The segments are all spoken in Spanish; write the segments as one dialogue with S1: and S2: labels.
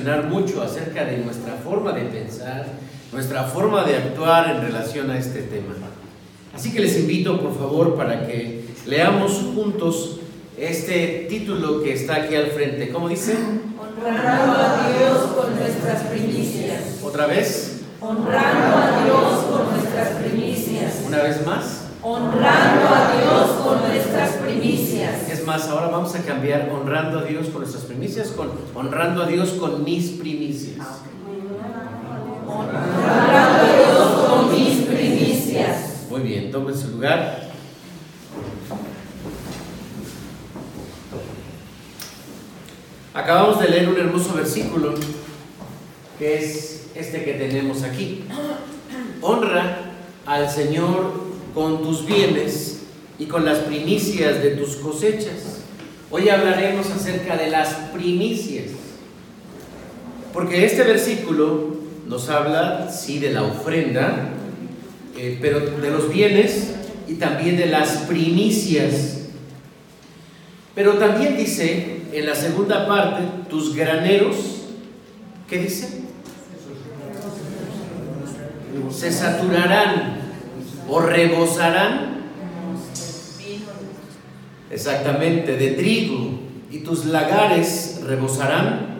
S1: mucho acerca de nuestra forma de pensar, nuestra forma de actuar en relación a este tema. Así que les invito, por favor, para que leamos juntos este título que está aquí al frente. ¿Cómo dice?
S2: Honrando a Dios con nuestras primicias.
S1: ¿Otra vez?
S2: Honrando a Dios con nuestras primicias.
S1: ¿Una vez más?
S2: Honrando a Dios con nuestras primicias.
S1: Más, ahora vamos a cambiar honrando a Dios con nuestras primicias con honrando a Dios con mis primicias.
S2: Honrando a Dios con mis primicias.
S1: Muy bien, tomen su lugar. Acabamos de leer un hermoso versículo que es este que tenemos aquí. Honra al Señor con tus bienes y con las primicias de tus cosechas. Hoy hablaremos acerca de las primicias. Porque este versículo nos habla, sí, de la ofrenda, eh, pero de los bienes y también de las primicias. Pero también dice en la segunda parte, tus graneros, ¿qué dice? Se saturarán o rebosarán. Exactamente, de trigo. Y tus lagares rebosarán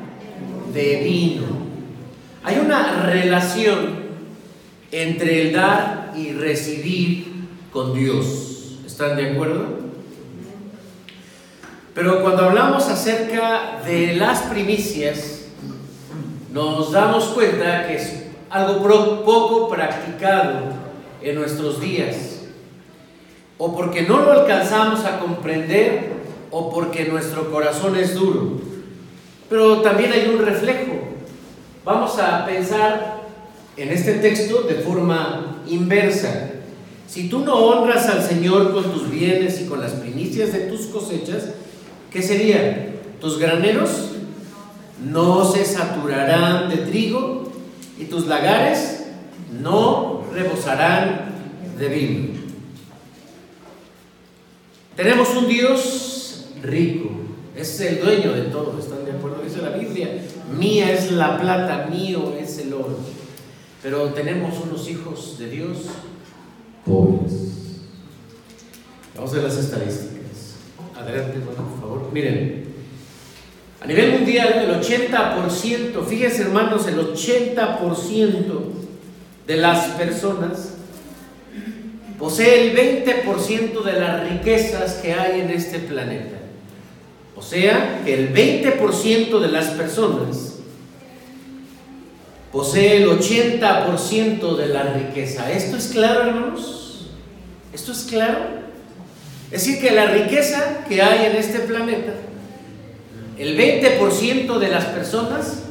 S1: de vino. Hay una relación entre el dar y recibir con Dios. ¿Están de acuerdo? Pero cuando hablamos acerca de las primicias, nos damos cuenta que es algo poco practicado en nuestros días. O porque no lo alcanzamos a comprender o porque nuestro corazón es duro. Pero también hay un reflejo. Vamos a pensar en este texto de forma inversa. Si tú no honras al Señor con tus bienes y con las primicias de tus cosechas, ¿qué sería? Tus graneros no se saturarán de trigo y tus lagares no rebosarán de vino. Tenemos un Dios rico, es el dueño de todo, ¿están de acuerdo? Dice la Biblia, mía es la plata, mío es el oro. Pero tenemos unos hijos de Dios pobres. Vamos a ver las estadísticas. Adelante, por favor. Miren, a nivel mundial, el 80%, fíjense hermanos, el 80% de las personas posee el 20% de las riquezas que hay en este planeta. O sea, el 20% de las personas posee el 80% de la riqueza. ¿Esto es claro, hermanos? ¿Esto es claro? Es decir, que la riqueza que hay en este planeta, el 20% de las personas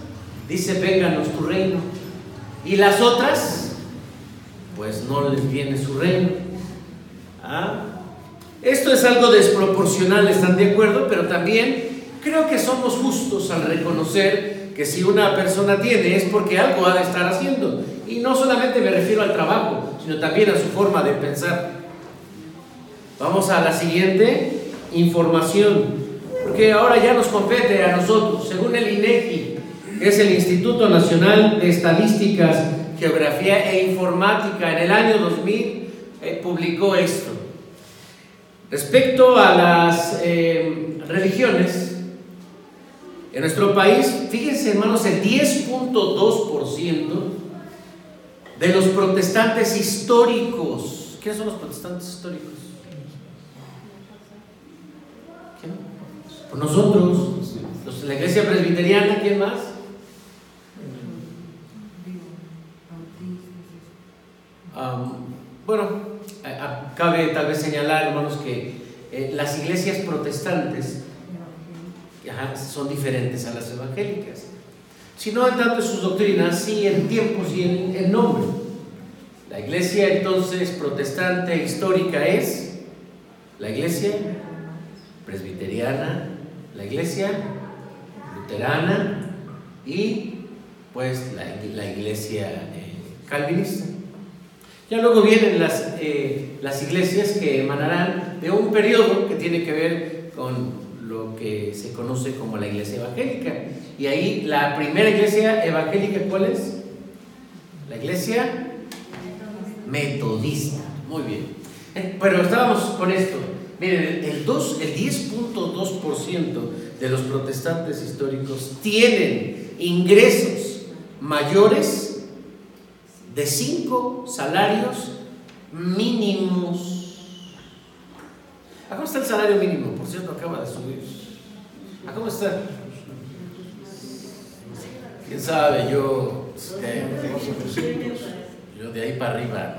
S1: dice, vénganos tu reino. Y las otras, pues no les viene su reino. ¿Ah? Esto es algo desproporcional, ¿están de acuerdo? Pero también creo que somos justos al reconocer que si una persona tiene es porque algo ha de estar haciendo. Y no solamente me refiero al trabajo, sino también a su forma de pensar. Vamos a la siguiente información, porque ahora ya nos compete a nosotros, según el INEGI, que es el Instituto Nacional de Estadísticas, Geografía e Informática, en el año 2000 eh, publicó esto. Respecto a las eh, religiones, en nuestro país, fíjense hermanos, el 10.2% de los protestantes históricos, ¿quiénes son los protestantes históricos? ¿Quién? Pues nosotros, los, la iglesia presbiteriana, ¿quién más? Um, bueno, cabe tal vez señalar, hermanos, que eh, las iglesias protestantes ajá, son diferentes a las evangélicas. Si no en tanto en sus doctrinas, sí en tiempos y en, en nombre. La iglesia entonces protestante histórica es la iglesia presbiteriana, la iglesia luterana y pues la, la iglesia eh, calvinista. Ya luego vienen las, eh, las iglesias que emanarán de un periodo que tiene que ver con lo que se conoce como la iglesia evangélica. Y ahí la primera iglesia evangélica, ¿cuál es? La iglesia metodista. Muy bien. Eh, Pero estábamos con esto. Miren, el, 2, el 10.2% de los protestantes históricos tienen ingresos mayores de 5 salarios mínimos. ¿A cómo está el salario mínimo? Por cierto, acaba de subir. ¿A cómo está? ¿Quién sabe? Yo, eh, yo de ahí para arriba.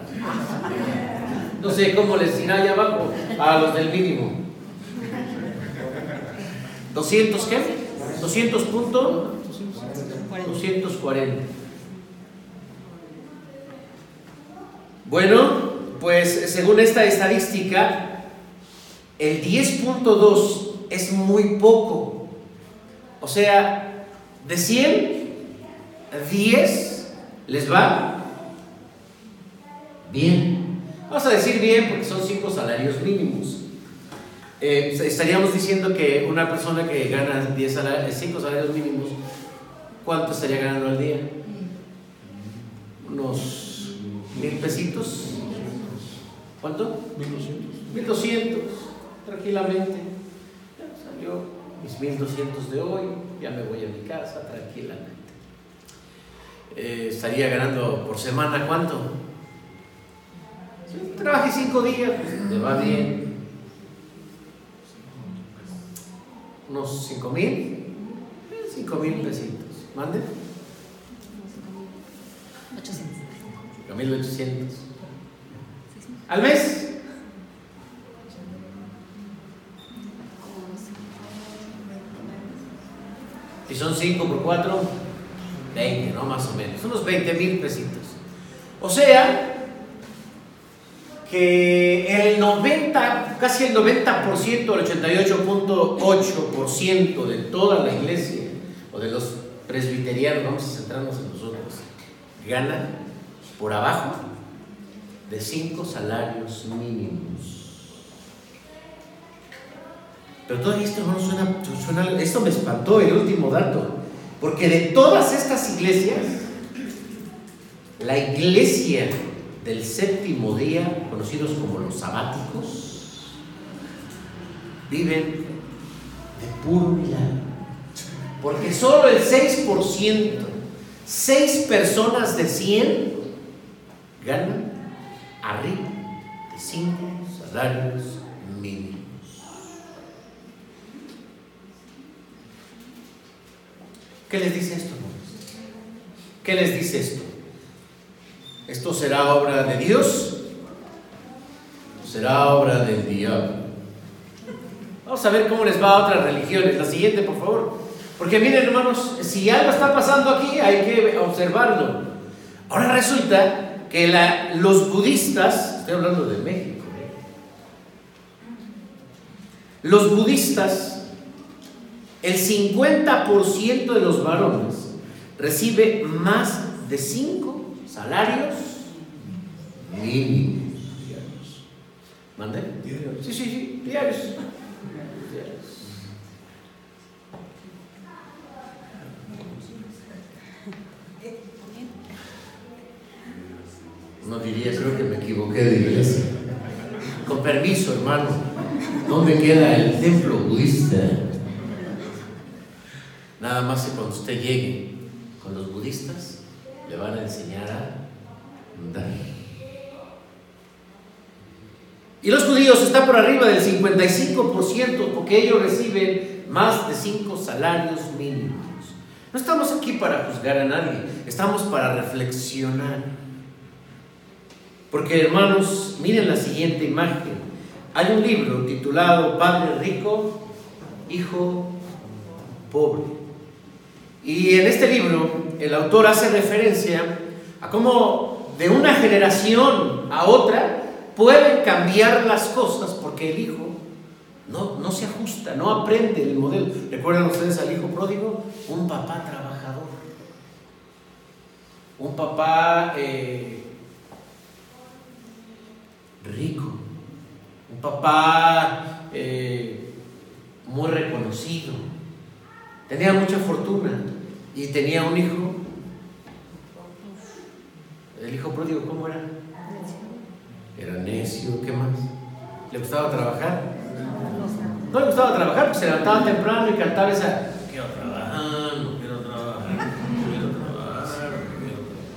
S1: No sé cómo les dirá allá abajo a los del mínimo. ¿200 qué? ¿200 punto? 240. Bueno, pues según esta estadística, el 10.2 es muy poco. O sea, de 100, 10 les va bien. Vamos a decir bien porque son 5 salarios mínimos. Eh, estaríamos diciendo que una persona que gana 10 salarios, 5 salarios mínimos, ¿cuánto estaría ganando al día? Unos mil pesitos. ¿Cuánto? 1200. 1200, tranquilamente. Ya salió mis 1200 de hoy, ya me voy a mi casa tranquilamente. Eh, estaría ganando por semana cuánto? Si trabaje 5 días, pues te va bien. Unos 5 mil, 5 mil pesitos. ¿Mande?
S3: 800.
S1: 5800. ¿Al mes? Si son 5 por 4, 20, ¿no? Más o menos. Unos 20 mil pesitos. O sea, que el 90, casi el 90%, el 88.8% de toda la iglesia, o de los presbiterianos, vamos a centrarnos en nosotros, gana por abajo de 5 salarios mínimos. Pero todavía esto no suena, suena, esto me espantó el último dato, porque de todas estas iglesias, la iglesia del séptimo día, conocidos como los sabáticos, viven de puro milagro. Porque solo el 6%, 6 personas de 100 ganan arriba de 5 salarios mínimos. ¿Qué les dice esto? ¿Qué les dice esto? ¿Esto será obra de Dios? ¿O será obra del diablo? Vamos a ver cómo les va a otras religiones. La siguiente, por favor. Porque miren, hermanos, si algo está pasando aquí, hay que observarlo. Ahora resulta que la- los budistas, estoy hablando de México, ¿eh? los budistas, el 50% de los varones recibe más de 5 salarios mínimos diarios. ¿Mande? Sí, sí, sí, diarios. Diarios. No diría, creo que me equivoqué de iglesia. Con permiso, hermano. ¿Dónde queda el templo budista? Nada más que cuando usted llegue con los budistas, le van a enseñar a dar. Y los judíos están por arriba del 55% porque ellos reciben más de 5 salarios mínimos. No estamos aquí para juzgar a nadie, estamos para reflexionar. Porque hermanos, miren la siguiente imagen. Hay un libro titulado Padre Rico, Hijo Pobre. Y en este libro el autor hace referencia a cómo de una generación a otra pueden cambiar las cosas porque el hijo no, no se ajusta, no aprende el modelo. ¿Recuerdan ustedes al hijo pródigo? Un papá trabajador. Un papá eh, rico. Un papá eh, muy reconocido. Tenía mucha fortuna. y tenía un hijo. El hijo pródigo, ¿cómo era? Era necio, ¿qué más? ¿Le gustaba trabajar? No le gustaba trabajar, porque se levantaba temprano y cantaba esa, quiero trabajar, no quiero trabajar, no quiero trabajar, no quiero trabajar.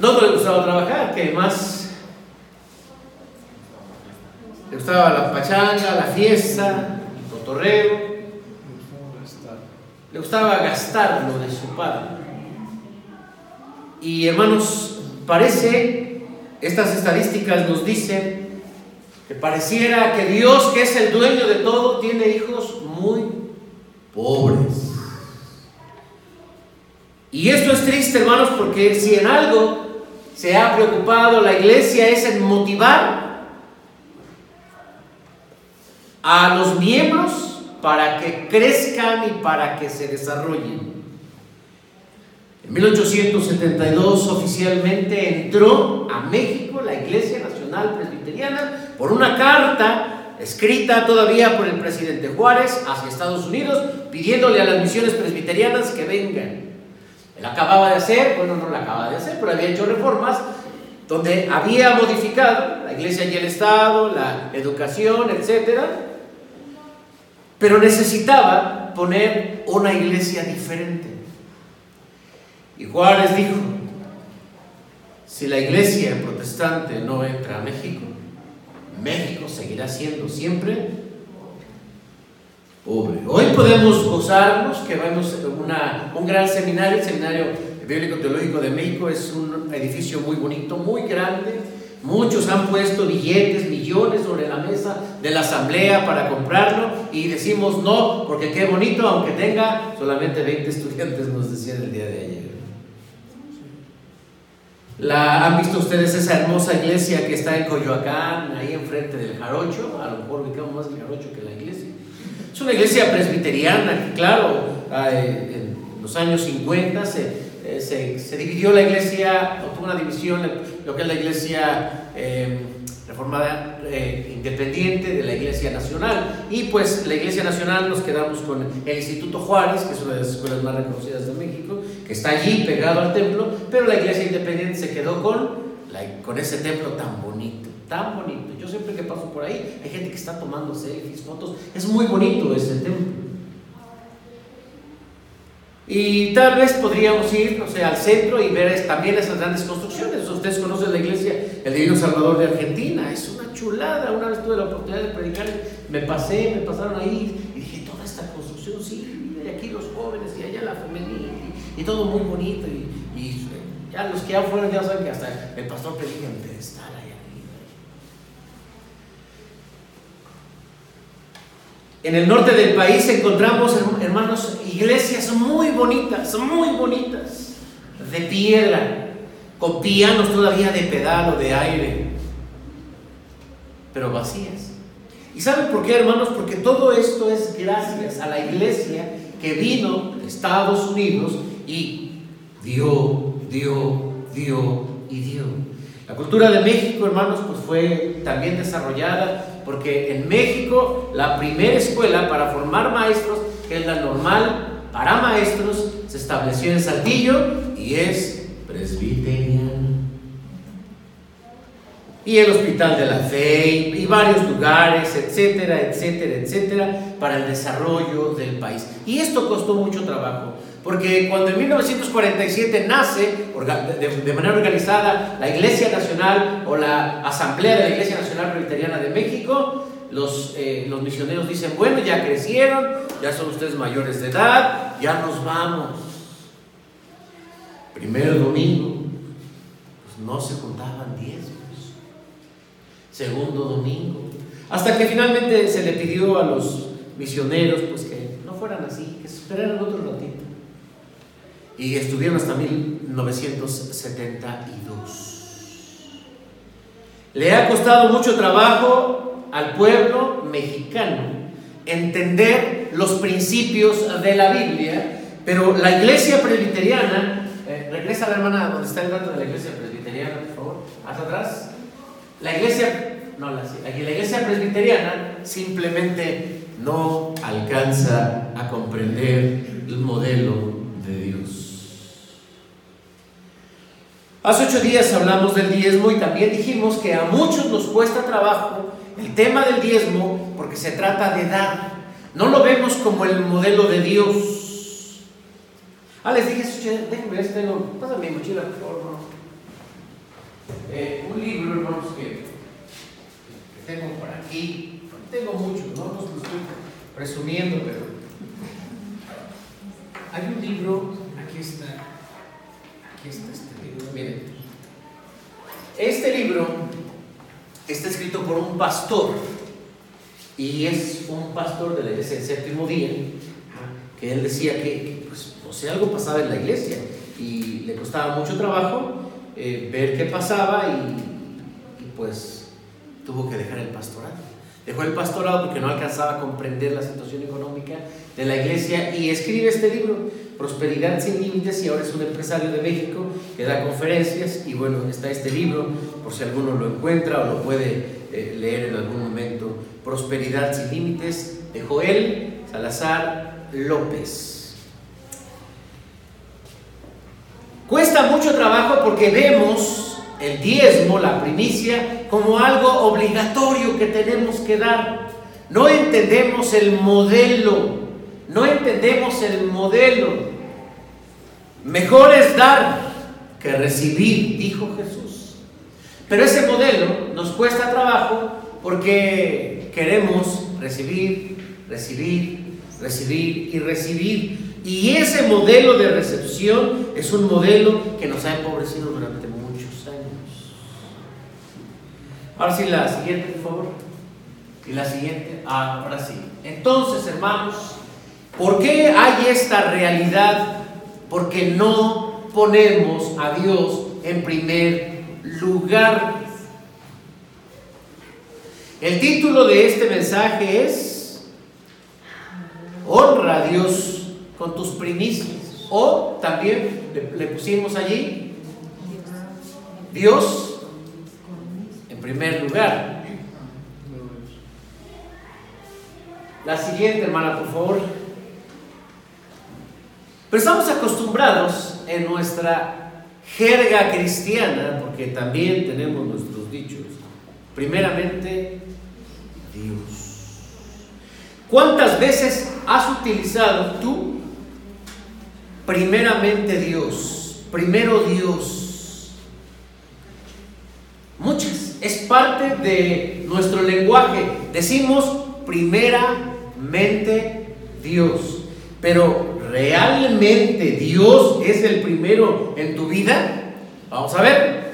S1: No, le gustaba trabajar, ¿qué más? Le gustaba la pachanga, la fiesta, el cotorreo. Le gustaba gastar lo de su padre. Y hermanos, parece, estas estadísticas nos dicen que pareciera que Dios, que es el dueño de todo, tiene hijos muy pobres. Y esto es triste, hermanos, porque si en algo se ha preocupado la iglesia es en motivar a los miembros para que crezcan y para que se desarrollen. En 1872 oficialmente entró a México la Iglesia Nacional Presbiteriana por una carta escrita todavía por el presidente Juárez hacia Estados Unidos pidiéndole a las misiones presbiterianas que vengan. Él acababa de hacer, bueno, no la acaba de hacer, pero había hecho reformas donde había modificado la iglesia y el Estado, la educación, etcétera, pero necesitaba poner una iglesia diferente. Y Juárez dijo, si la iglesia protestante no entra a México, México seguirá siendo siempre Hoy podemos gozarnos que vemos una, un gran seminario, el Seminario Bíblico Teológico de México es un edificio muy bonito, muy grande, Muchos han puesto billetes, millones sobre la mesa de la asamblea para comprarlo y decimos no, porque qué bonito, aunque tenga solamente 20 estudiantes, nos decían el día de ayer. La, ¿Han visto ustedes esa hermosa iglesia que está en Coyoacán, ahí enfrente del Jarocho? A lo mejor ubicamos más el Jarocho que la iglesia. Es una iglesia presbiteriana que, claro, en los años 50 se, eh, se, se, dividió la iglesia, o tuvo una división, lo que es la iglesia eh, reformada eh, independiente de la iglesia nacional. Y pues la iglesia nacional nos quedamos con el Instituto Juárez, que es una de las escuelas más reconocidas de México, que está allí pegado al templo, pero la iglesia independiente se quedó con, con ese templo tan bonito, tan bonito. Yo siempre que paso por ahí, hay gente que está tomando selfies, fotos, es muy bonito ese templo. Y tal vez podríamos ir, no sé, al centro y ver también esas grandes construcciones. Ustedes conocen la iglesia El Divino Salvador de Argentina, es una chulada. Una vez tuve la oportunidad de predicar, me pasé, me pasaron ahí y dije, toda esta construcción, sí, y aquí los jóvenes y allá la femenina y, todo muy bonito. Y, y, ya los que ya fueron ya saben que hasta el pastor predica en pedestal ahí arriba. En el norte del país encontramos, hermanos, iglesias muy bonitas, muy bonitas, de piedra, con pianos todavía de pedal o de aire, pero vacías. ¿Y saben por qué, hermanos? Porque todo esto es gracias a la iglesia que vino de Estados Unidos y dio, dio, dio y dio. La cultura de México, hermanos, pues fue también desarrollada porque en México la primera escuela para formar maestros, que es la normal para maestros, se estableció en Saltillo y es presbiteriana. Y el Hospital de la Fe y varios lugares, etcétera, etcétera, etcétera, para el desarrollo del país. Y esto costó mucho trabajo. Porque cuando en 1947 nace de manera organizada la Iglesia Nacional o la Asamblea de la Iglesia Nacional Presbiteriana de México, los, eh, los misioneros dicen, bueno, ya crecieron, ya son ustedes mayores de edad, ya nos vamos. Primer domingo, pues no se contaban diezmos. Segundo domingo, hasta que finalmente se le pidió a los misioneros pues que no fueran así, que esperaran otro ratito y estuvieron hasta 1972. Le ha costado mucho trabajo al pueblo mexicano entender los principios de la Biblia, pero la iglesia presbiteriana, eh, regresa la hermana donde está el dato de la iglesia presbiteriana, por favor, hasta atrás. La iglesia, no, la, iglesia presbiteriana simplemente no alcanza a comprender el modelo de Dios. Hace ocho días hablamos del diezmo y también dijimos que a muchos nos cuesta trabajo el tema del diezmo porque se trata de dar. No lo vemos como el modelo de Dios. Ah, les dije, déjenme ver si tengo, pásame mi mochila, por favor, eh, un libro, hermanos, que, tengo por aquí. Tengo muchos, no los estoy presumiendo, pero hay un libro, aquí está, aquí está este libro, miren. Este libro está escrito por un pastor y es un pastor de la iglesia del séptimo día que él decía que, pues, no sé, algo pasaba en la iglesia y le costaba mucho trabajo eh, ver qué pasaba y, y, pues tuvo que dejar el pastorado. Dejó el pastorado porque no alcanzaba a comprender la situación económica de la iglesia y escribe este libro, Prosperidad sin Límites, y ahora es un empresario de México que da conferencias y bueno, está este libro, por si alguno lo encuentra o lo puede eh, leer en algún momento, Prosperidad sin Límites, de Joel Salazar López. Cuesta mucho trabajo porque vemos el diezmo, la primicia, como algo obligatorio que tenemos que dar. No entendemos el modelo, no entendemos el modelo. Mejor es dar que recibir, dijo Jesús. Pero ese modelo nos cuesta trabajo porque queremos recibir, recibir, recibir y recibir. Y ese modelo de recepción es un modelo que nos ha empobrecido durante muchos años. Ahora sí, la siguiente, por favor. Y la siguiente, ah, ahora sí. Entonces, hermanos, ¿por qué hay esta realidad? Porque no ponemos a Dios en primer lugar. El título de este mensaje es Honra a Dios con tus primicias. O también le, pusimos allí Dios primer lugar. La siguiente, hermana, por favor. Pero estamos acostumbrados en nuestra jerga cristiana, porque también tenemos nuestros dichos, primeramente Dios. ¿Cuántas veces has utilizado tú primeramente Dios? Primero Dios. Muchas. Es parte de nuestro lenguaje. Decimos primeramente Dios. Pero ¿realmente Dios es el primero en tu vida? Vamos a ver.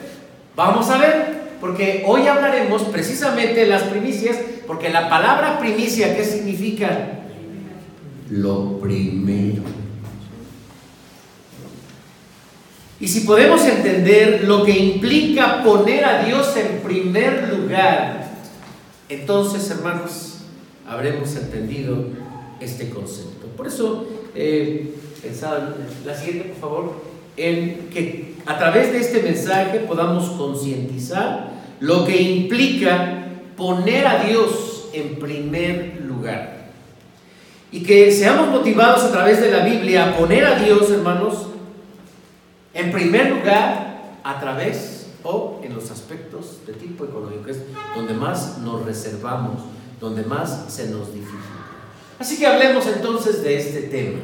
S1: Vamos a ver. Porque hoy hablaremos precisamente de las primicias. Porque la palabra primicia, ¿qué significa? Lo primero. Y si podemos entender lo que implica poner a Dios en primer lugar, entonces, hermanos, habremos entendido este concepto. Por eso, eh, pensaba, la siguiente, por favor, en que a través de este mensaje podamos concientizar lo que implica poner a Dios en primer lugar. Y que seamos motivados a través de la Biblia a poner a Dios, hermanos, en primer lugar, a través o en los aspectos de tipo económico, es donde más nos reservamos, donde más se nos dificulta. Así que hablemos entonces de este tema.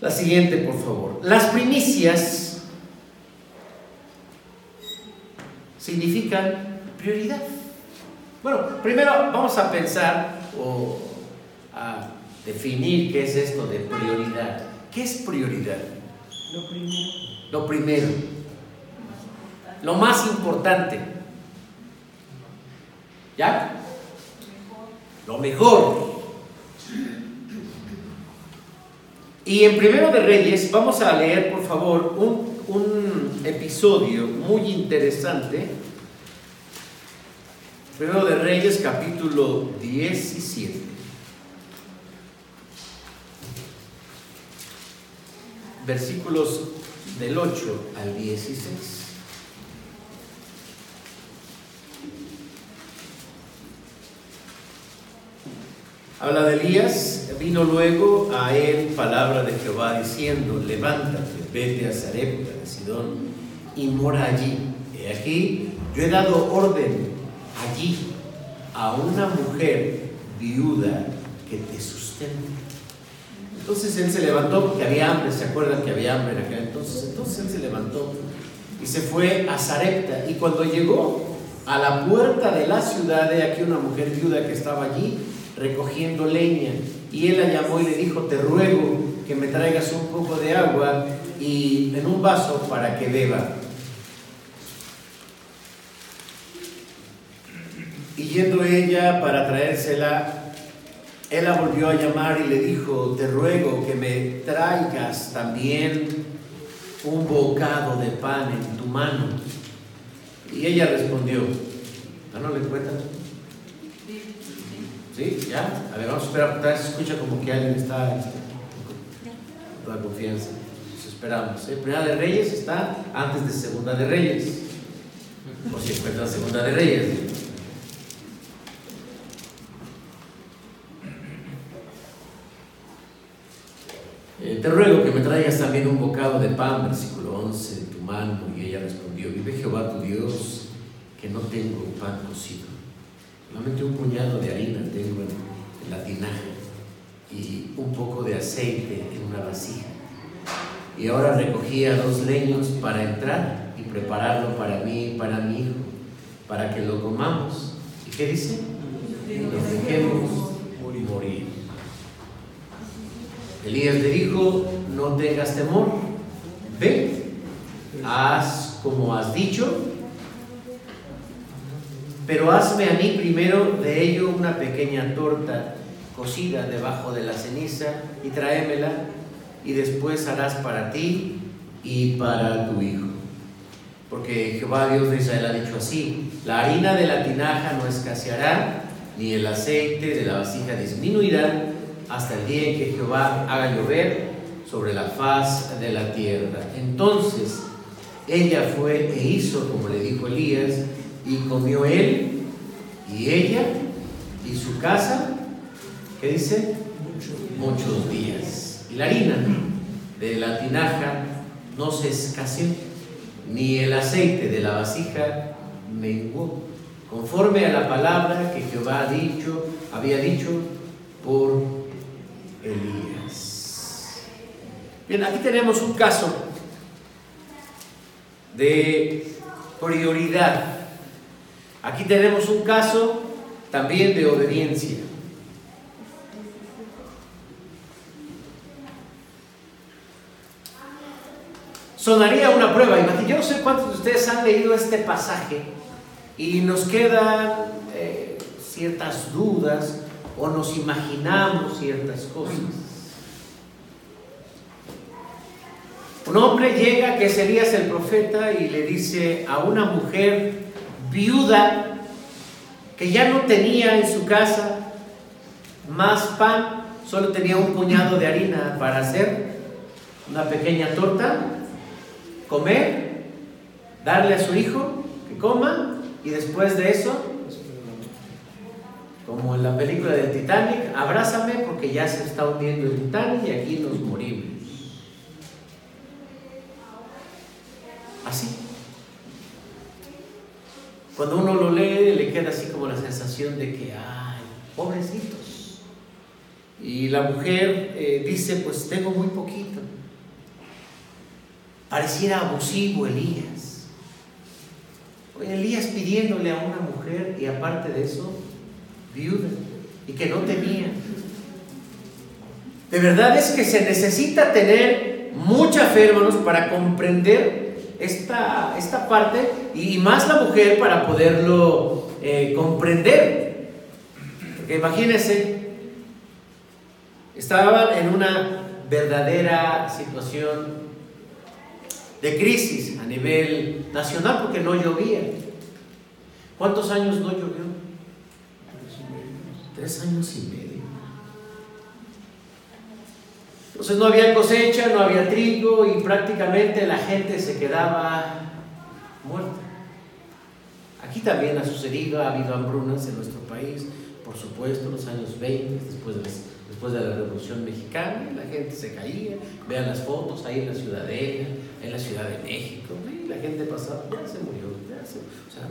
S1: La siguiente, por favor. Las primicias significan prioridad. Bueno, primero vamos a pensar o a definir qué es esto de prioridad. ¿Qué es prioridad?
S3: Lo primero.
S1: Lo primero. Lo más importante. ¿Ya? Lo mejor. Y en Primero de Reyes vamos a leer, por favor, un, un episodio muy interesante. Primero de Reyes, capítulo 17. Versículos del 8 al 16. Habla de Elías, vino luego a él palabra de Jehová diciendo, levántate, vete a Sarepta de Sidón y mora allí. He aquí, yo he dado orden allí a una mujer viuda que te sustente. Entonces él se levantó porque había hambre, ¿se acuerdan que había hambre en aquel entonces? Entonces él se levantó y se fue a Sarepta. Y cuando llegó a la puerta de la ciudad, de aquí una mujer viuda que estaba allí recogiendo leña. Y él la llamó y le dijo, te ruego que me traigas un poco de agua y en un vaso para que beba. Y yendo ella para traérsela, él la volvió a llamar y le dijo, te ruego que me traigas también un bocado de pan en tu mano. Y ella respondió, ¿Ah, no le cuenta? ¿Sí? ¿Ya? A ver, vamos a esperar, vez se escucha como que alguien está este, con toda confianza. Nos esperamos. ¿eh? Primera de Reyes está antes de Segunda de Reyes. O si encuentra Segunda de Reyes. Te ruego que me traigas también un bocado de pan, versículo 11, en tu mano. Y ella respondió, vive Jehová tu Dios, que no tengo pan cocido. Solamente un puñado de harina tengo en, la tinaja y un poco de aceite en una vasija. Y ahora recogía dos leños para entrar y prepararlo para mí y para mi hijo, para que lo comamos. ¿Y qué dice? Nos dejemos Elías le dijo, no tengas temor, ve, haz como has dicho, pero hazme a mí primero de ello una pequeña torta cocida debajo de la ceniza y tráemela y después harás para ti y para tu hijo. Porque Jehová Dios de Israel ha dicho así, la harina de la tinaja no escaseará, ni el aceite de la vasija disminuirá, hasta el día en que Jehová haga llover sobre la faz de la tierra. Entonces ella fue e hizo como le dijo Elías, y comió él y ella y su casa, ¿qué dice? Muchos días. Y la harina de la tinaja no se escaseó, ni el aceite de la vasija menguó, conforme a la palabra que Jehová ha dicho, había dicho por Elías. Bien, aquí tenemos un caso de prioridad. Aquí tenemos un caso también de obediencia. Sonaría una prueba. Yo no sé cuántos de ustedes han leído este pasaje y nos quedan eh, ciertas dudas o nos imaginamos ciertas cosas. Un hombre llega, que es Elías el profeta, y le dice a una mujer viuda que ya no tenía en su casa más pan, solo tenía un puñado de harina para hacer una pequeña torta, comer, darle a su hijo que coma y después de eso, como en la película del Titanic, abrázame porque ya se está hundiendo el Titanic y aquí nos morimos. Así. Cuando uno lo lee, le queda así como la sensación de que, ay, pobrecitos. Y la mujer eh, dice, pues tengo muy poquito. Pareciera abusivo Elías. Elías pidiéndole a una mujer y aparte de eso, viuda, y que no tenía. De verdad es que se necesita tener mucha fe, hermanos, para comprender esta, esta parte y más la mujer para poderlo eh, comprender. Porque imagínense, estaban en una verdadera situación de crisis a nivel nacional porque no llovía. ¿Cuántos años no llovió? Tres años y medio. Entonces no había cosecha, no había trigo y prácticamente la gente se quedaba muerta. Aquí también ha sucedido, ha habido hambrunas en nuestro país, por supuesto, en los años 20, después de después de la Revolución Mexicana, la gente se caía, vean las fotos ahí en la Ciudadela, en la Ciudad de México, y la gente pasaba, ya se murió, ya se, o sea,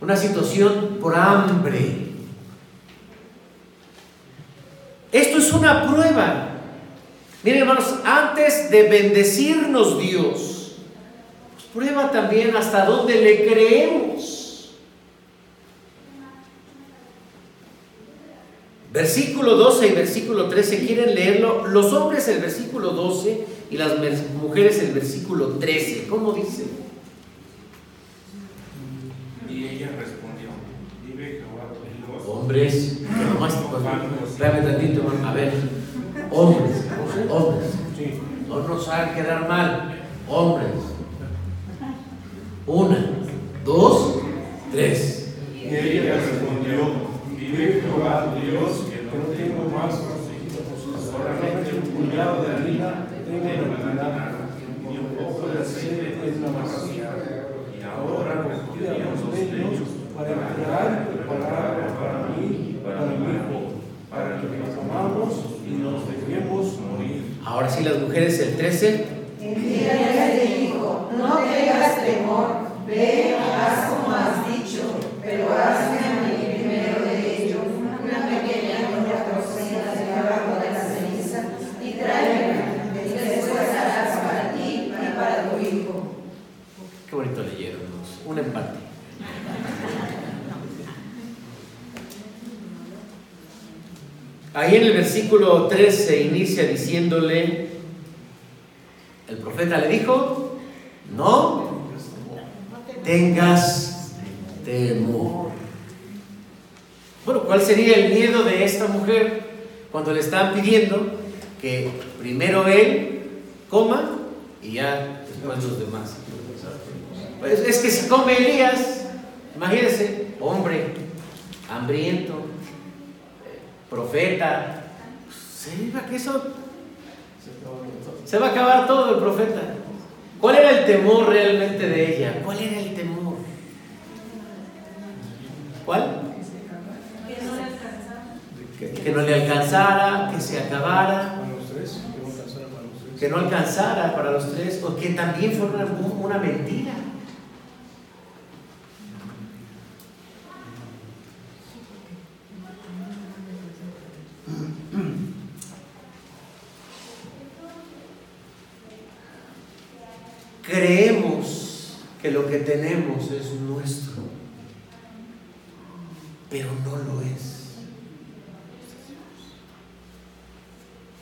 S1: una situación por hambre. Esto es una prueba. Miren hermanos, antes de bendecirnos Dios, pues prueba también hasta dónde le creemos. Versículo 12 y versículo 13, ¿quieren leerlo? Los hombres el versículo 12 y las mujeres el versículo 13. ¿Cómo dice?
S3: Y ella respondió, vive Jehová Dios.
S1: Hombres, nomás, espérame tantito, a ver, hombres, hombres, no nos hagan quedar mal, hombres.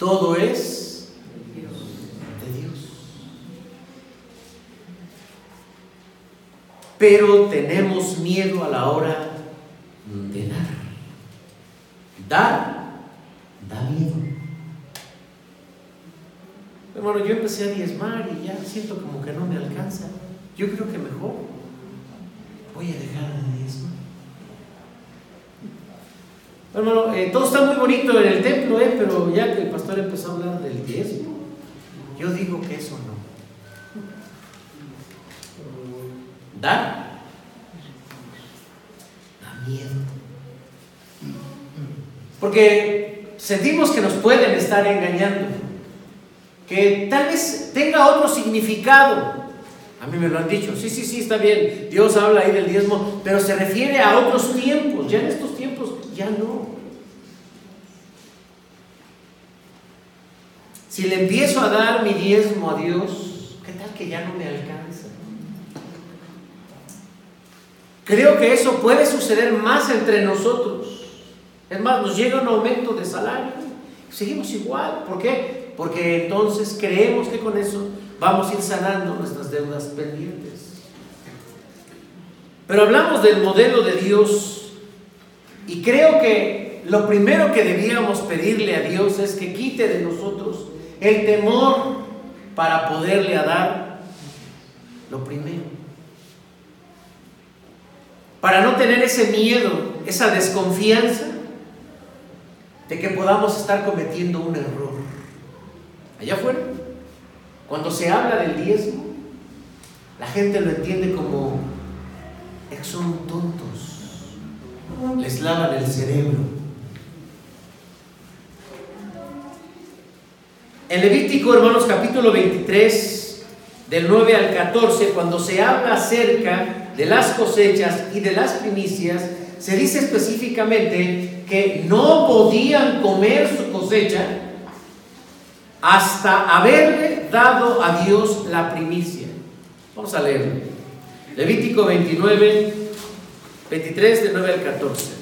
S1: Todo es de Dios. Pero tenemos miedo a la hora de dar. Dar da miedo. Hermano, yo empecé a diezmar y ya siento como que no me alcanza. Yo creo que mejor voy a dejar de diezmar. Hermano, eh, todo está muy bonito en el templo, eh, pero ya que el pastor empezó a hablar del diezmo, yo digo que eso no. Da, da miedo. Porque sentimos que nos pueden estar engañando, que tal vez tenga otro significado. A mí me lo han dicho, sí, sí, sí, está bien, Dios habla ahí del diezmo, pero se refiere a otros tiempos, ya en estos tiempos ya no. Si le empiezo a dar mi diezmo a Dios, ¿qué tal que ya no me alcanza? Creo que eso puede suceder más entre nosotros. Es más, nos llega un aumento de salario, seguimos igual. ¿Por qué? Porque entonces creemos que con eso vamos a ir sanando nuestras deudas pendientes. Pero hablamos del modelo de Dios y creo que lo primero que debíamos pedirle a Dios es que quite de nosotros el temor para poderle a dar lo primero. Para no tener ese miedo, esa desconfianza de que podamos estar cometiendo un error. Allá afuera, cuando se habla del diezmo, la gente lo entiende como "Es que son tontos, les lavan el cerebro. En Levítico, hermanos, capítulo 23, del 9 al 14, cuando se habla acerca de las cosechas y de las primicias, se dice específicamente que no podían comer su cosecha hasta haberle dado a Dios la primicia. Vamos a leerlo. Levítico 29, 23, del 9 al 14.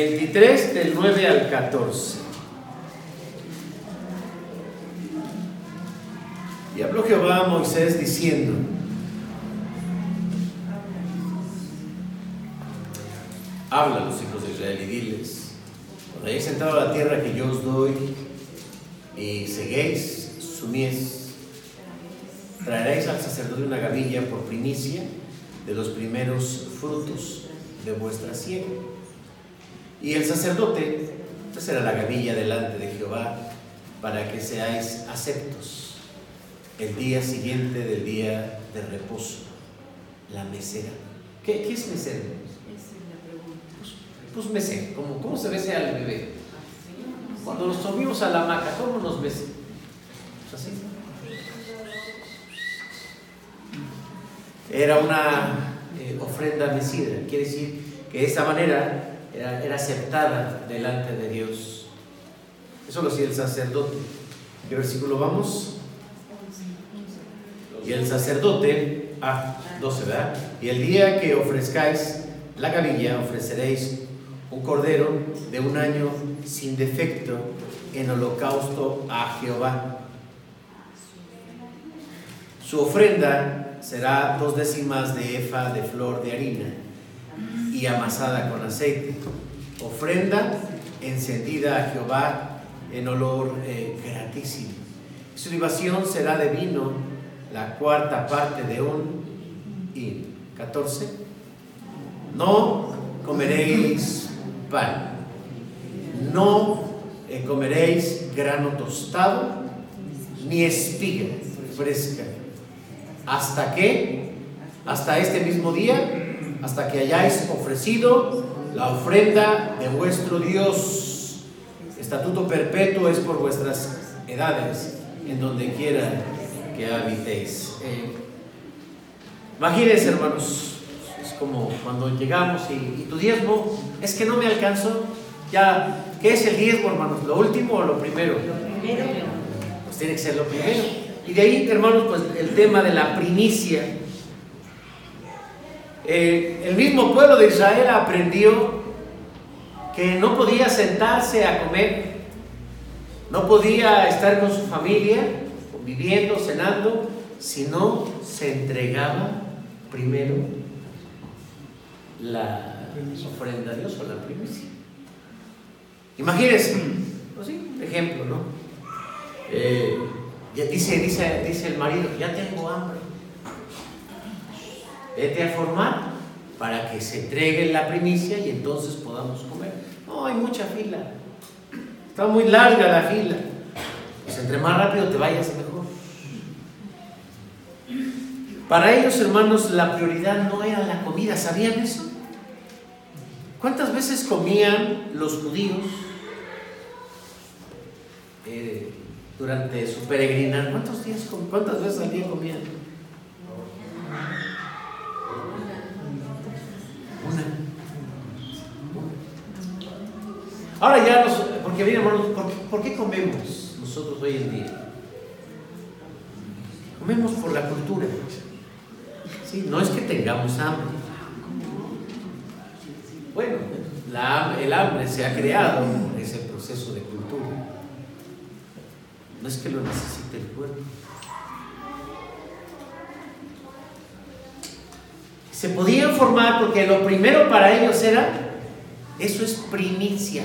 S1: Veintitrés del 9 al 14. Y habló Jehová a Moisés diciendo, habla los hijos de Israel y diles, cuando hayáis entrado a la tierra que yo os doy y seguéis su mies, traeréis al sacerdote una gavilla por primicia de los primeros frutos de vuestra siega. Y el sacerdote pues será la gavilla delante de Jehová para que seáis aceptos el día siguiente del día de reposo, la mesera. ¿Qué, qué es mesera? Pues mesé, ¿cómo, cómo se besa al bebé? Cuando nos subimos a la hamaca, ¿cómo nos besa? Pues así. Era una eh, ofrenda mecida, quiere decir que de esa manera era, era, aceptada delante de Dios. Eso lo hacía el sacerdote. ¿Qué versículo vamos? Y el sacerdote, ah, 12, ¿verdad? Y el día que ofrezcáis la gavilla, ofreceréis un cordero de un año sin defecto en holocausto a Jehová. Su ofrenda será dos décimas de efa de flor de harina y amasada con aceite. Ofrenda encendida a Jehová en olor eh, gratísimo. Su libación será de vino, la cuarta parte de un y 14. No comeréis pan. No eh, comeréis grano tostado ni espiga fresca. ¿Hasta qué? Hasta este mismo día, hasta que hayáis ofrecido la ofrenda de vuestro Dios. Estatuto perpetuo es por vuestras edades, en donde quiera que habitéis. Eh, imagínense, hermanos, es como cuando llegamos y, y, tu diezmo es que no me alcanzó. Ya, ¿qué es el diezmo, hermanos? ¿Lo último o lo primero?
S2: Lo primero.
S1: Pues tiene que ser lo primero. Y de ahí, hermanos, pues el tema de la primicia. Eh, el mismo pueblo de Israel aprendió que no podía sentarse a comer, no podía estar con su familia, viviendo, cenando, si no se entregaba primero la ofrenda a Dios o la primicia. Imagínense, pues ejemplo, ¿no? Eh, dice, dice, dice el marido, ya tengo hambre. Vete a formar para que se entregue la primicia y entonces podamos comer. No, hay mucha fila. Está muy larga la fila. Pues entre más rápido te vayas, mejor. Para ellos, hermanos, la prioridad no era la comida. ¿Sabían eso? ¿Cuántas veces comían los judíos eh, durante su peregrinar? ¿Cuántos días, cuántas veces al día comían? Una. Ahora ya nos, porque miren hermanos, ¿por qué, ¿por qué comemos nosotros hoy en día? Comemos por la cultura. Sí, no es que tengamos hambre. Bueno, el hambre se ha creado por ese proceso de cultura. No es que lo necesite el cuerpo. Se podían formar porque lo primero para ellos era, eso es primicia.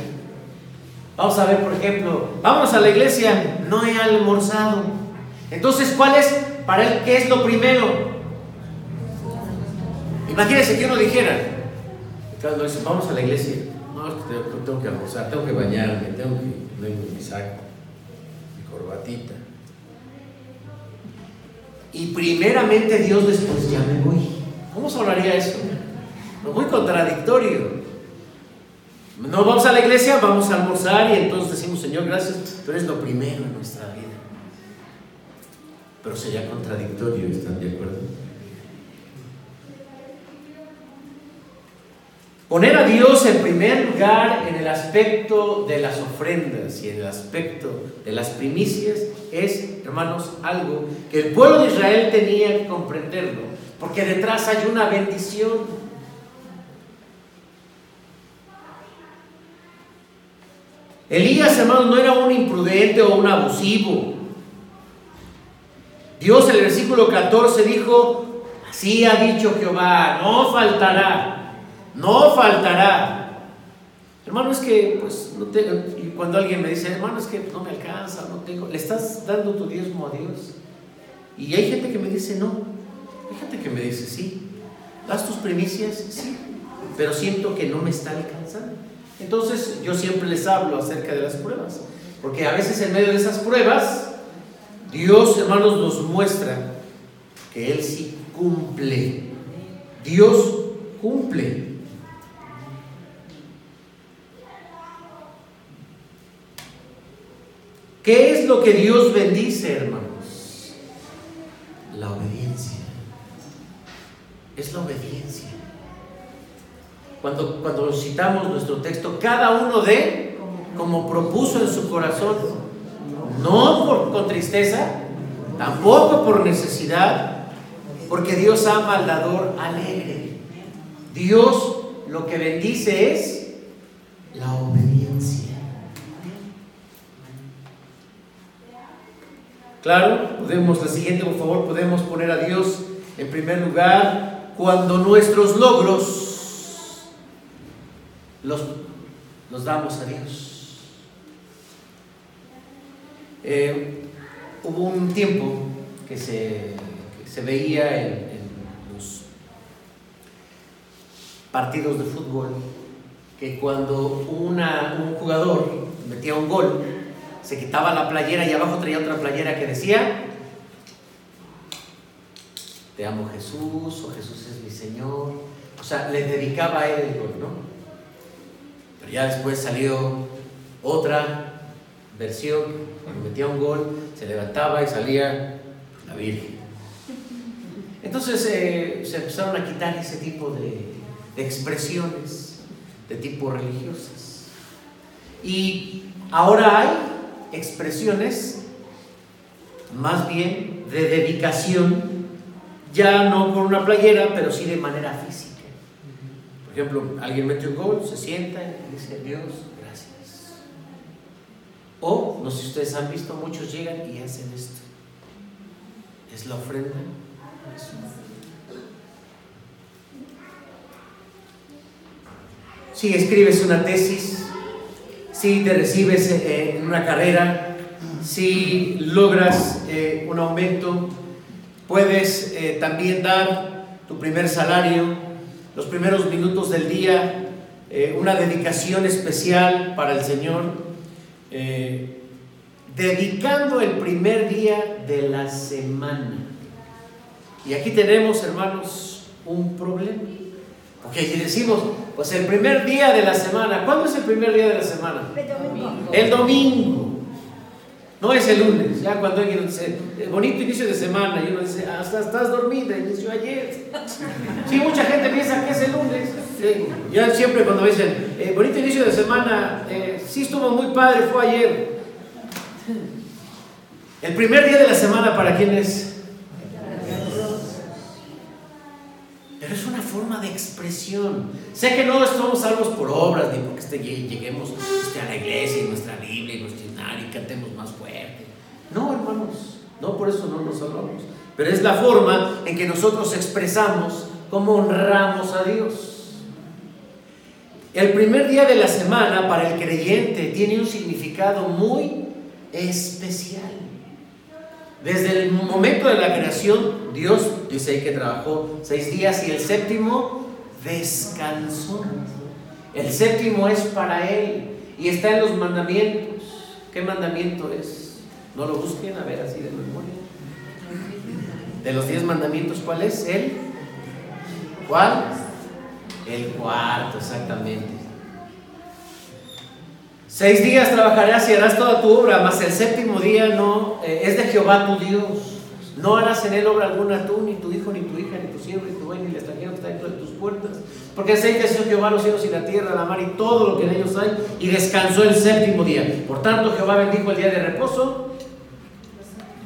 S1: Vamos a ver, por ejemplo, vamos a la iglesia, no he almorzado. Entonces, ¿cuál es para él qué es lo primero? Imagínense que uno dijera, dice, vamos a la iglesia, no, es que tengo, tengo que almorzar, tengo que bañarme, tengo que ponerme mi saco, mi corbatita. y primeramente Dios después ya me voy. ¿Cómo sonaría eso? Muy contradictorio. No vamos a la iglesia, vamos a almorzar y entonces decimos, Señor, gracias, tú eres lo primero en nuestra vida. Pero sería contradictorio, ¿están de acuerdo? Poner a Dios en primer lugar en el aspecto de las ofrendas y en el aspecto de las primicias es, hermanos, algo que el pueblo de Israel tenía que comprenderlo, porque detrás hay una bendición. Elías, hermanos, no era un imprudente o un abusivo. Dios en el versículo 14 dijo, así ha dicho Jehová, no faltará no faltará. Hermano, es que, pues, no y cuando alguien me dice, hermano, es que no me alcanza, no tengo, le estás dando tu diezmo a Dios. Y hay gente que me dice, no. Gente que me dice, sí. ¿Das tus primicias? Sí. Pero siento que no me está alcanzando. Entonces, yo siempre les hablo acerca de las pruebas. Porque a veces en medio de esas pruebas, Dios, hermanos, nos muestra que Él sí cumple. Dios cumple. ¿Qué es lo que Dios bendice, hermanos? La obediencia. Es la obediencia. Cuando, cuando citamos nuestro texto, cada uno de como propuso en su corazón, no por, con tristeza, tampoco por necesidad, porque Dios ama al dador alegre. Dios lo que bendice es la obediencia. Claro, podemos, la siguiente por favor, podemos poner a Dios en primer lugar cuando nuestros logros los, los damos a Dios. Eh, hubo un tiempo que se, se veía en, los partidos de fútbol que cuando un jugador metía un gol, se quitaba la playera y abajo traía otra playera que decía, te amo Jesús, o Jesús es mi Señor. O sea, le dedicaba a él el gol, ¿no? Pero ya después salió otra versión, cuando metía un gol, se levantaba y salía la Virgen. Entonces eh, se empezaron a quitar ese tipo de, de expresiones de tipo religiosas. Y ahora hay expresiones más bien de dedicación, ya no con una playera, pero sí de manera física. Por ejemplo, alguien mete un gol, se sienta y dice, Dios, gracias. O, no sé si ustedes han visto, muchos llegan y hacen esto. Es la ofrenda. Si escribes una tesis, si te recibes eh, en una carrera, si logras eh, un aumento, puedes eh, también dar tu primer salario, los primeros minutos del día, eh, una dedicación especial para el Señor, eh, dedicando el primer día de la semana. Y aquí tenemos, hermanos, un problema. Porque si decimos, pues el primer día de la semana, ¿cuándo es el primer día de la semana?
S2: El domingo.
S1: El domingo. No es el lunes, ya cuando alguien dice, "Eh, bonito inicio de semana, y uno dice, hasta estás dormida, inició ayer. Sí, mucha gente piensa que es el lunes. Ya siempre cuando dicen, "Eh, bonito inicio de semana, eh, sí estuvo muy padre, fue ayer. El primer día de la semana, ¿para quién es? Pero es una forma de expresión. Sé que no estamos salvos por obras, ni porque este- lleguemos este, a la iglesia y nuestra Biblia y nuestro y cantemos más fuerte. No, hermanos, no por eso no nos salvamos. Pero es la forma en que nosotros expresamos cómo honramos a Dios. El primer día de la semana para el creyente tiene un significado muy especial. Desde el momento de la creación, Dios dice ahí que trabajó seis días y el séptimo descansó. El séptimo es para Él y está en los mandamientos. ¿Qué mandamiento es? No lo busquen a ver así de memoria. de los diez mandamientos, ¿cuál es? El. ¿Cuál? El cuarto, exactamente. Seis días trabajarás y harás toda tu obra, mas el séptimo día no eh, es de Jehová tu Dios. No harás en él obra alguna tú, ni tu hijo, ni tu hija, ni tu siervo, ni tu buey, ni el extranjero que está dentro de tus puertas. Porque así hizo Jehová los cielos y la tierra, la mar y todo lo que en ellos hay, y descansó el séptimo día. Por tanto, Jehová bendijo el día de reposo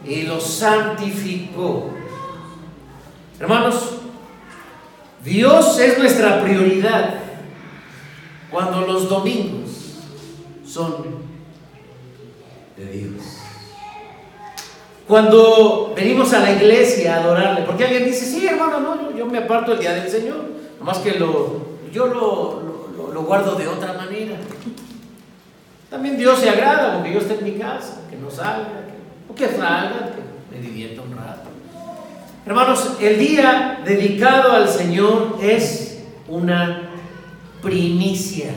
S1: y lo santificó. Hermanos, Dios es nuestra prioridad cuando los domingos son de Dios. Cuando venimos a la iglesia a adorarle, porque alguien dice, sí, hermano, no, yo, me aparto el día del Señor, nomás que lo, yo lo, lo, guardo de otra manera. También Dios se agrada porque yo esté en mi casa, que no salga, o que salga, que me divierta un rato. Hermanos, el día dedicado al Señor es una primicia.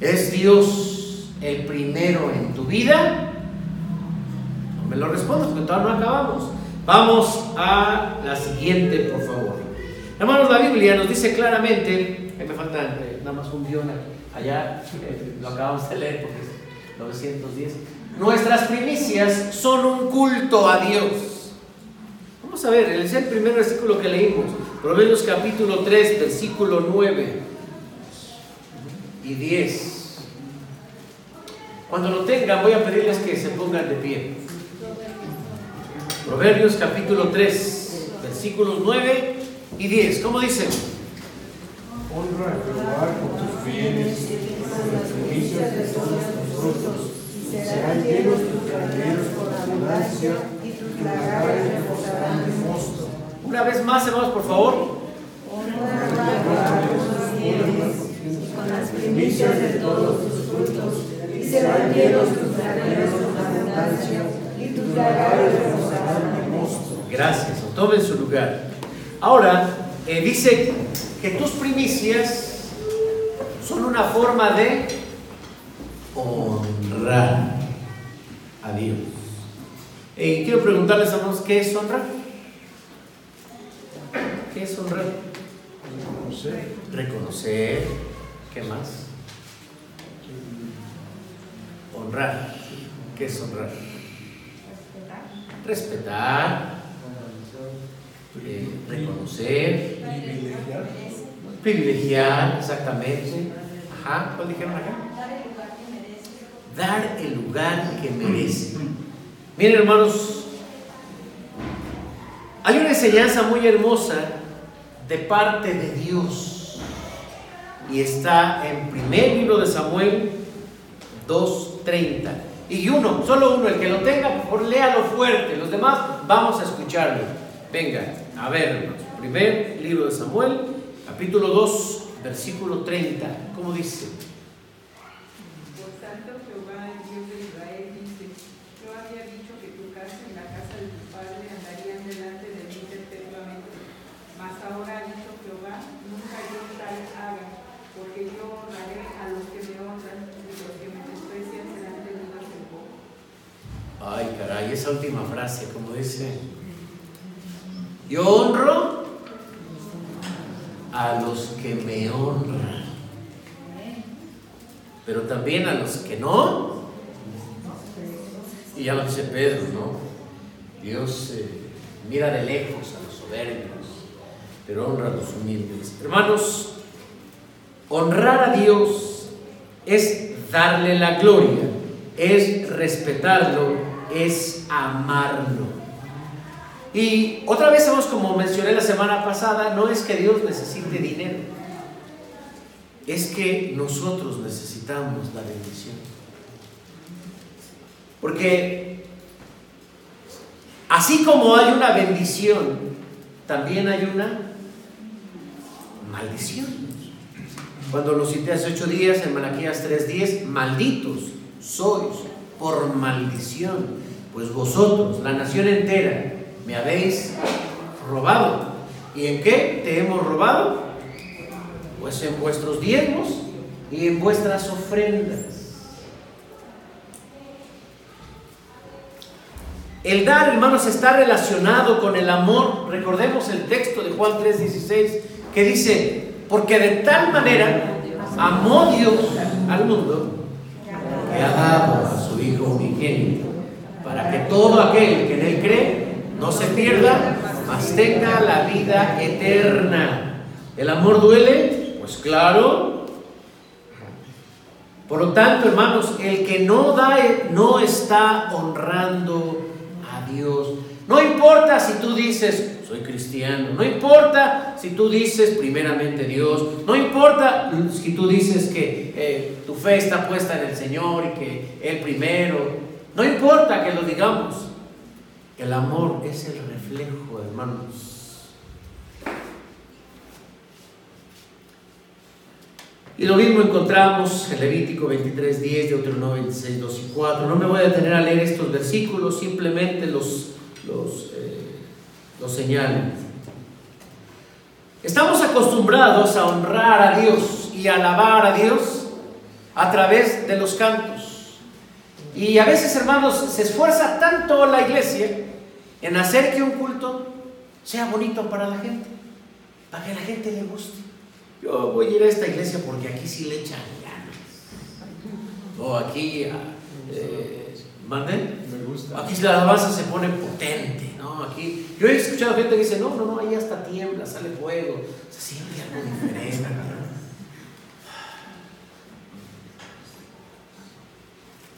S1: ¿Es Dios el primero en tu vida? Me lo respondas porque todavía no acabamos. Vamos a la siguiente, por favor. Hermanos, la Biblia nos dice claramente, me falta eh, nada más un guion allá, eh, lo acabamos de leer porque es 910. Nuestras primicias son un culto a Dios. Vamos a ver, es el primer versículo que leímos, Proverbios capítulo 3, versículo 9 y 10. Cuando lo tengan, voy a pedirles que se pongan de pie. Proverbios capítulo 3, versículos 9 y 10. ¿Cómo dice?
S3: Honra a Jehová con tus bienes, con las primicias de todos tus frutos, y serán llenos tus graneros con abundancia, y tus lagares reposarán de mosto.
S1: Una vez más, hermanos, por favor.
S2: Honra a Jehová con tus bienes con las primicias de todos tus frutos, y serán llenos tus graneros con abundancia, y tus lagares reposarán.
S1: Gracias, tomen su lugar. Ahora, eh, dice que tus primicias son una forma de honrar a Dios. Eh, quiero preguntarles, hermanos, ¿qué es honrar? ¿Qué es honrar?
S3: Reconocer.
S1: Reconocer. ¿Qué más? Honrar. ¿Qué es honrar? Respetar. Eh, reconocer.
S3: Privilegiar.
S1: Privilegiar, exactamente. Ajá, ¿cuál dijeron acá? Dar el lugar que merece. Miren, hermanos, hay una enseñanza muy hermosa de parte de Dios. Y está en primer libro de Samuel 2.30. Y uno, solo uno, el que lo tenga, por léalo fuerte. Los demás vamos a escucharlo. Venga, a ver, hermanos. Primer libro de Samuel, capítulo 2, versículo 30. ¿Cómo dice?
S4: Por tanto, Jehová, el Dios de Israel, dice: Yo había dicho que tu casa y la casa de tu padre andarían delante de mí perpetuamente. Mas ahora ha dicho Jehová: Nunca yo tal haga, porque yo honraré a los que me honran, y los que me desprecian serán tenidos en poco.
S1: Ay, caray, esa última frase, como dice, yo honro a los que me honran, pero también a los que no. Y ya lo dice Pedro, ¿no? Dios eh, mira de lejos a los soberbios, pero honra a los humildes. Hermanos, honrar a Dios es darle la gloria, es respetarlo, es amarlo. Y otra vez vemos, como mencioné la semana pasada, no es que Dios necesite dinero, es que nosotros necesitamos la bendición. Porque así como hay una bendición, también hay una maldición. Cuando lo cité hace ocho días en Malaquías 3:10, malditos sois por maldición, pues vosotros, la nación entera, me habéis robado. ¿Y en qué te hemos robado? Pues en vuestros diezmos y en vuestras ofrendas. El dar, hermanos, está relacionado con el amor. Recordemos el texto de Juan 3:16 que dice, porque de tal manera amó Dios al mundo que ha dado a su Hijo unigénito, para que todo aquel que en él cree no se pierda, mas tenga la vida eterna. ¿El amor duele? Pues claro. Por lo tanto, hermanos, el que no da no está honrando a Dios. No importa si tú dices, soy cristiano, no importa si tú dices primeramente Dios, no importa si tú dices que eh, tu fe está puesta en el Señor y que Él primero, no importa que lo digamos, el amor es el reflejo, hermanos. Y lo mismo encontramos en Levítico 23, 10, Deuteronomio 26, 2 y 4. No me voy a detener a leer estos versículos, simplemente los, los, eh, los señalo. Estamos acostumbrados a honrar a Dios y alabar a Dios a través de los cantos. Y a veces, hermanos, se esfuerza tanto la iglesia en hacer que un culto sea bonito para la gente, para que la gente le guste. Yo voy a ir a esta iglesia porque aquí sí le echan ganas. O aquí, eh, ¿manden?
S3: Me gusta.
S1: Aquí la alabanza se pone potente, ¿no? Aquí, yo he escuchado gente que dice, no, no, no, ahí hasta tiembla, sale fuego. O sea, siempre algo diferente.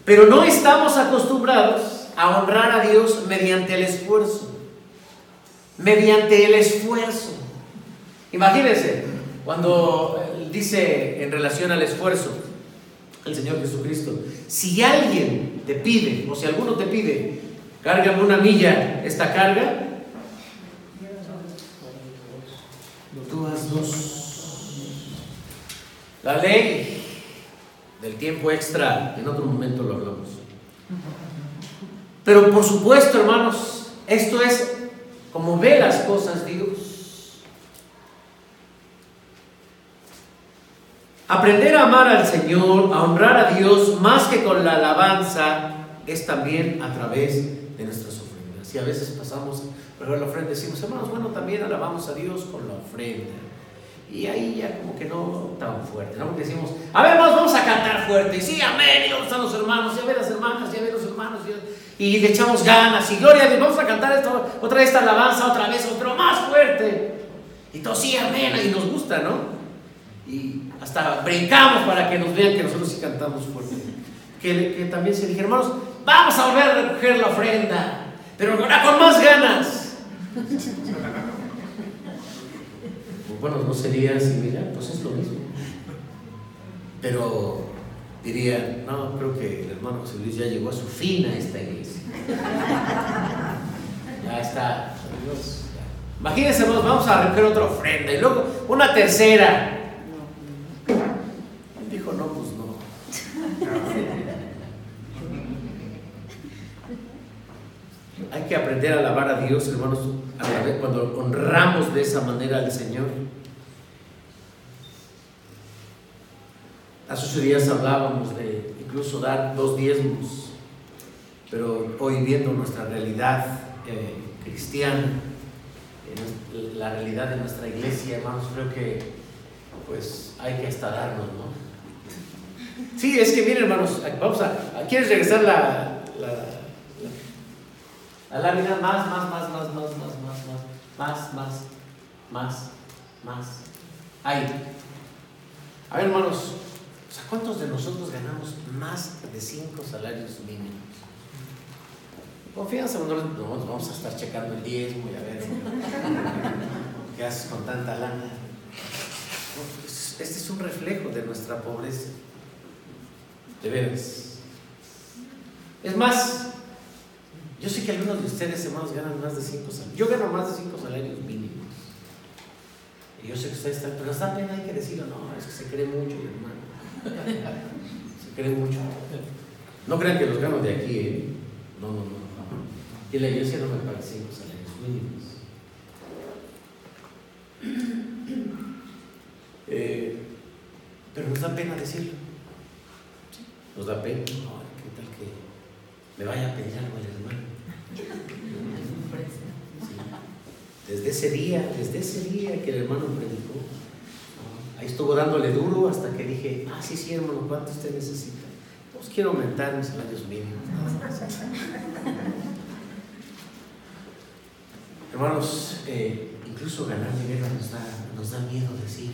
S1: Pero no estamos acostumbrados a honrar a Dios mediante el esfuerzo. Mediante el esfuerzo. Imagínense, cuando dice en relación al esfuerzo el Señor Jesucristo, si alguien te pide, o si alguno te pide, cárgame una milla esta carga, tú haz dos. La ley del tiempo extra, en otro momento lo hablamos. Pero por supuesto, hermanos, esto es como ve las cosas Dios. Aprender a amar al Señor, a honrar a Dios más que con la alabanza, es también a través de nuestras ofrendas. Y a veces pasamos por la ofrenda y decimos, hermanos, bueno, también alabamos a Dios con la ofrenda. Y ahí ya como que no tan fuerte, ¿no? Porque decimos, a ver, hermanos, vamos a cantar fuerte. Sí, amén, y vamos a los hermanos, y a las hermanas, y a los hermanos. Y, le echamos ganas, y gloria a Dios, vamos a cantar otra vez esta alabanza, otra vez, otro más fuerte. Y todos, sí, amén, y nos gusta, ¿no? Y hasta brincamos para que nos vean que nosotros sí cantamos fuerte. Que, que también se dije, hermanos, vamos a volver a recoger la ofrenda, pero ahora con más ganas. Bueno, no sería similar, pues es lo mismo. Pero diría, no, creo que el hermano José Luis ya llegó a su fin a esta iglesia. ya está. Imagínense, vamos a recoger otra ofrenda y luego una tercera. Dijo, no, pues no. Hay que aprender a alabar a Dios, hermanos, cuando honramos de esa manera al Señor. Hace ocho días hablábamos de incluso dar dos diezmos, pero hoy viendo nuestra realidad eh, cristiana, la realidad de nuestra iglesia, hermanos, creo que pues hay que hasta darnos, ¿no? Sí, es que miren, hermanos, vamos a. ¿Quieres regresar la, la lámina? Más, más, más, más, más, más, más, más, más, más, más, más. Ahí. A ver, hermanos, o sea, ¿cuántos de nosotros ganamos más de cinco salarios mínimos? Confianza, no, no vamos a estar checando el diezmo y a ver qué haces con tanta lana. Este es un reflejo de nuestra pobreza. De veras. Es más, yo sé que algunos de ustedes, hermanos, ganan más de cinco salarios. Yo gano más de cinco salarios mínimos. Y yo sé que ustedes están, pero está pena, hay que decirlo, no, es que se cree mucho, hermano. Se cree mucho. No crean que los gano de aquí, ¿eh? No, no, no. Y la iglesia no me paga cinco salarios mínimos. Eh, pero nos da pena decirlo. Nos da pena. No, ¿Qué tal que me vaya a pedir algo el hermano? Desde ese día, desde ese día que el hermano predicó, ahí estuvo dándole duro hasta que dije, ah, sí, sí, hermano, ¿cuánto usted necesita? Pues quiero aumentar mis salarios mínimos. Hermanos, eh, incluso ganar dinero nos da, nos da miedo decir.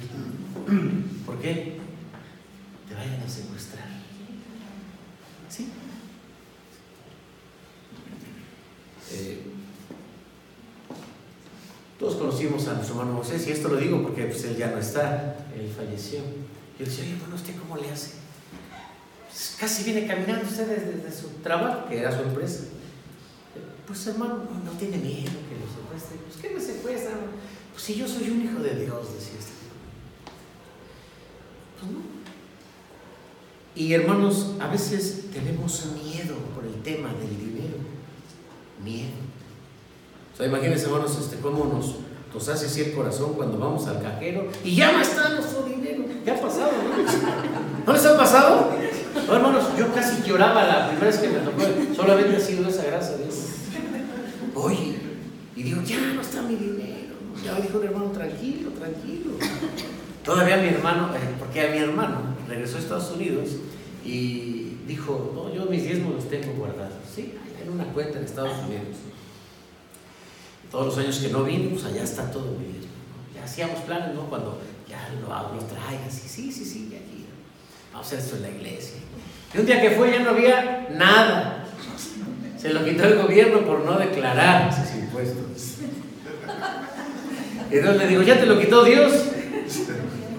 S1: ¿Por qué? Te vayan a secuestrar. ¿Sí? Eh, todos conocimos a nuestro hermano José, y esto lo digo porque pues, él ya no está, él falleció. Yo decía, oye, bueno, ¿usted cómo le hace? Pues, casi viene caminando usted desde, desde su trabajo, que era su empresa. Pues hermano, no, no tiene miedo que lo secuestre. Pues ¿qué me secuestran? Pues si yo soy un hijo de Dios, decía este. Pues no. Y hermanos, a veces tenemos miedo por el tema del dinero. Miedo. O sea, imagínense, hermanos, este, cómo nos, nos hace así el corazón cuando vamos al cajero y ya no está nuestro dinero. ¿Qué ha pasado? ¿No, ¿No les ha pasado? No, hermanos, yo casi lloraba la primera vez que me tocó. Solamente ha sido esa gracia de Dios. Oye, y digo, ya no está mi dinero. Ya dijo el hermano, tranquilo, tranquilo. Todavía mi hermano, eh, porque a mi hermano regresó a Estados Unidos y dijo, no, yo mis diezmos los tengo guardados, ¿sí? En una cuenta en Estados Unidos. Todos los años que no vine, pues allá está todo mi diezmo. ¿no? Ya hacíamos planes, ¿no? Cuando ya lo, lo traigas, y sí, sí, sí, aquí. Vamos a hacer esto en la iglesia. Y un día que fue ya no había nada. Se lo quitó el gobierno por no declarar sus impuestos. Y entonces le digo, ¿ya te lo quitó Dios?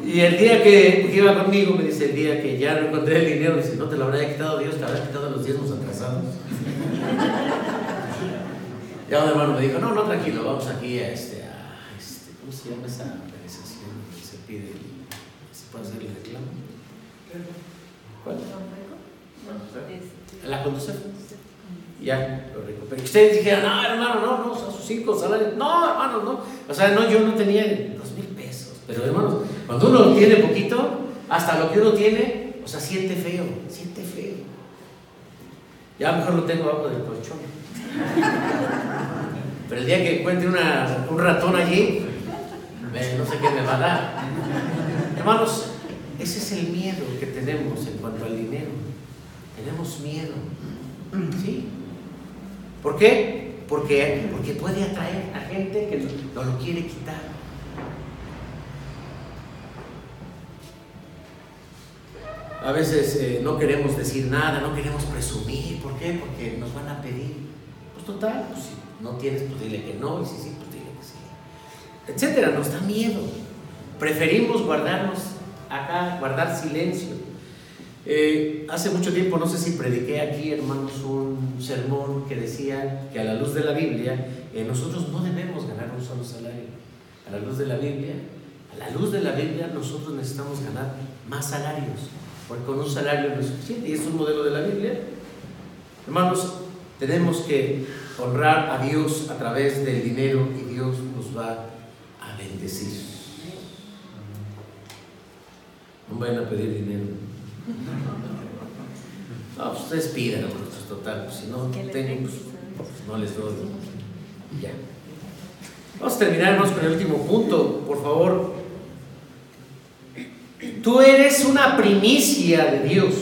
S1: Y el día que iba conmigo, me dice, el día que ya no encontré el dinero, dice, no te lo habría quitado Dios, te habría quitado los diezmos atrasados. Ya un hermano me dijo, no, no, tranquilo, vamos aquí a este, a este ¿cómo se llama esa organización que se pide, se puede hacer el reclamo? ¿Cuál? La conducción. Ya, lo recuperé. Ustedes dijeron, no, hermano, no, no, son sus cinco salarios. No, hermano, no. O sea, no, yo no tenía dos mil pesos. Pero, hermanos, cuando uno tiene poquito, hasta lo que uno tiene, o sea, siente feo, siente feo. Ya mejor lo tengo abajo del colchón. Pero el día que encuentre un ratón allí, no sé qué me va a dar. Hermanos, ese es el miedo que tenemos en cuanto al dinero. Tenemos miedo. ¿Sí? ¿Por qué? Porque, porque puede atraer a gente que nos lo quiere quitar. A veces eh, no queremos decir nada, no queremos presumir. ¿Por qué? Porque nos van a pedir. Pues total, pues si no tienes, pues dile que no, y si sí, pues dile que sí. Etcétera, nos da miedo. Preferimos guardarnos acá, guardar silencio. Eh, hace mucho tiempo, no sé si prediqué aquí, hermanos, un sermón que decía que a la luz de la Biblia, eh, nosotros no debemos ganar un solo salario. A la luz de la Biblia, a la luz de la Biblia, nosotros necesitamos ganar más salarios, porque con un salario no es suficiente, y es un modelo de la Biblia. Hermanos, tenemos que honrar a Dios a través del dinero y Dios nos va a bendecir. No vayan a pedir dinero. No, pues ustedes pidan, pues, total. Pues, si no tengo, pues, pues, no les doy. Ya. Vamos a terminar, hermanos, con el último punto, por favor. Tú eres una primicia de Dios.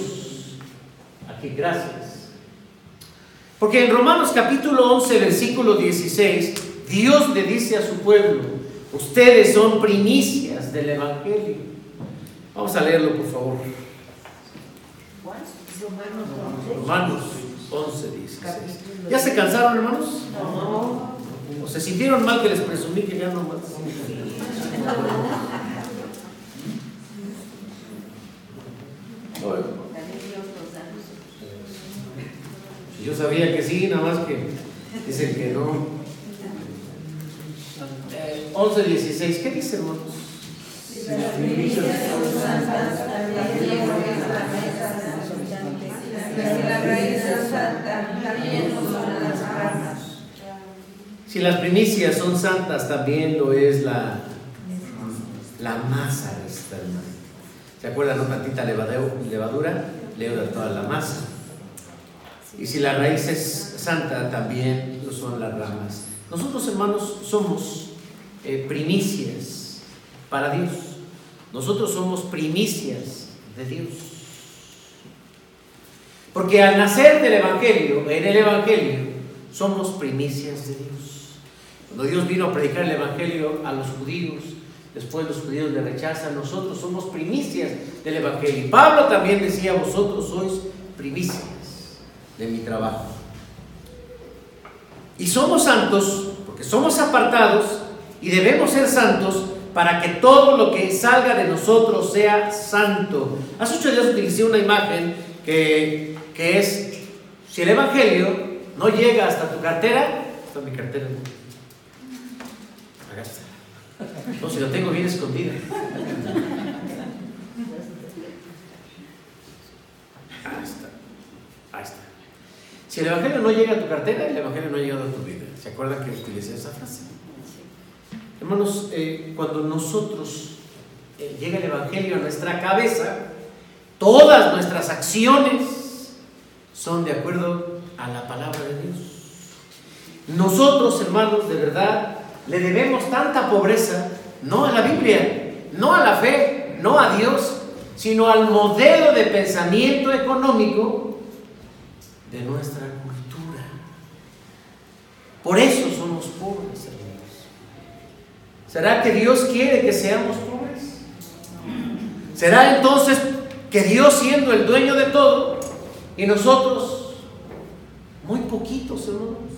S1: Aquí, gracias. Porque en Romanos capítulo 11, versículo 16, Dios le dice a su pueblo, ustedes son primicias del Evangelio. Vamos a leerlo, por favor. Romanos 11, 16. ¿Ya se cansaron, hermanos?
S2: No.
S1: ¿O se sintieron mal que les presumí que ya no más? Bueno, sabía que sí, nada más que dicen que no. Eh, 11, 16, ¿qué dice, hermanos?
S2: Si las
S1: primicias son santas, también lo es la, masa de esta hermana. ¿Se acuerdan? No tantita levadeu- levadura, leuda toda la masa. Y si la raíz es santa, también lo son las ramas. Nosotros, hermanos, somos eh, primicias para Dios. Nosotros somos primicias de Dios. Porque al nacer del Evangelio, en el Evangelio, somos primicias de Dios. Cuando Dios vino a predicar el Evangelio a los judíos, después los judíos le rechazan, nosotros somos primicias del Evangelio. Y Pablo también decía, vosotros sois primicias de mi trabajo. Y somos santos porque somos apartados y debemos ser santos para que todo lo que salga de nosotros sea santo. Hace ocho días utilicé una imagen que, que es, si el Evangelio no llega hasta tu cartera, está mi cartera. No, si lo tengo bien escondida. Ahí está. Ahí está. Si el Evangelio no llega a tu cartera, el Evangelio no ha llegado a tu vida. ¿Se acuerdan que utilicé esa frase? Hermanos, eh, cuando nosotros eh, llega el Evangelio a nuestra cabeza, todas nuestras acciones son de acuerdo a la palabra de Dios. Nosotros, hermanos, de verdad, le debemos tanta pobreza, no a la Biblia, no a la fe, no a Dios, sino al modelo de pensamiento económico de nuestra cultura. Por eso somos pobres, hermanos. ¿Será que Dios quiere que seamos pobres? ¿Será entonces que Dios siendo el dueño de todo y nosotros muy poquitos, hermanos,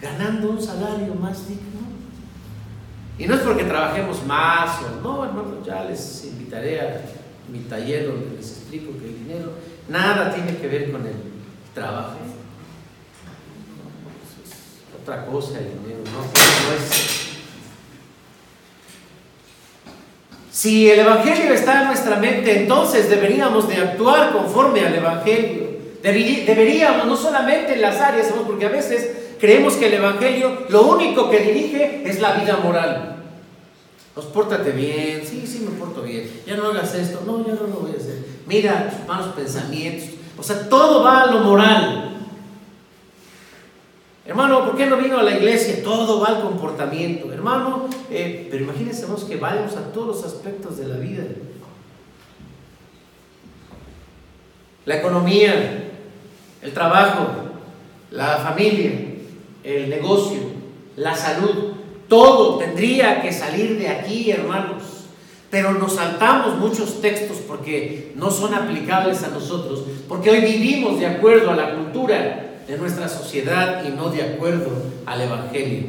S1: ganando un salario más digno? Y no es porque trabajemos más o no, hermanos, ya les invitaré a mi taller donde les explico que el dinero nada tiene que ver con el trabajo. Otra cosa el dinero, no. Si el Evangelio está en nuestra mente, entonces deberíamos de actuar conforme al Evangelio. Deberíamos, no solamente en las áreas, porque a veces creemos que el Evangelio lo único que dirige es la vida moral. Pues pórtate bien, sí, sí me porto bien. Ya no hagas esto, no, ya no lo voy a hacer. Mira tus malos pensamientos. O sea, todo va a lo moral. Hermano, ¿por qué no vino a la iglesia? Todo va al comportamiento. Hermano, eh, pero imagínense que vayamos a todos los aspectos de la vida. La economía, el trabajo, la familia, el negocio, la salud, todo tendría que salir de aquí, hermanos. Pero nos saltamos muchos textos porque no son aplicables a nosotros, porque hoy vivimos de acuerdo a la cultura de nuestra sociedad y no de acuerdo al Evangelio.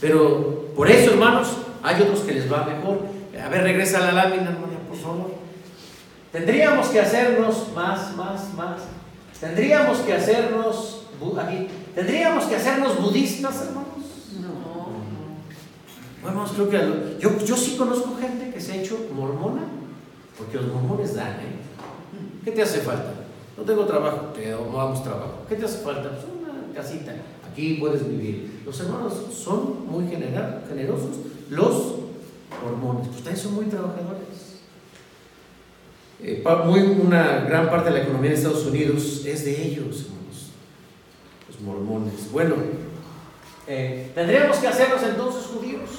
S1: Pero por eso, hermanos, hay otros que les va mejor. A ver, regresa a la lámina, hermana, por favor. Tendríamos que hacernos más, más, más. Tendríamos que hacernos aquí. Tendríamos que hacernos budistas, hermanos. No. Bueno, creo que yo, yo sí conozco gente se ha hecho mormona, porque los mormones dan, ¿eh? ¿Qué te hace falta? No tengo trabajo, te damos trabajo. ¿Qué te hace falta? Pues una casita. Aquí puedes vivir. Los hermanos son muy generosos. Los mormones, pues también son muy trabajadores. Eh, muy, una gran parte de la economía de Estados Unidos es de ellos, hermanos. Los mormones. Bueno, eh, ¿tendríamos que hacernos entonces judíos?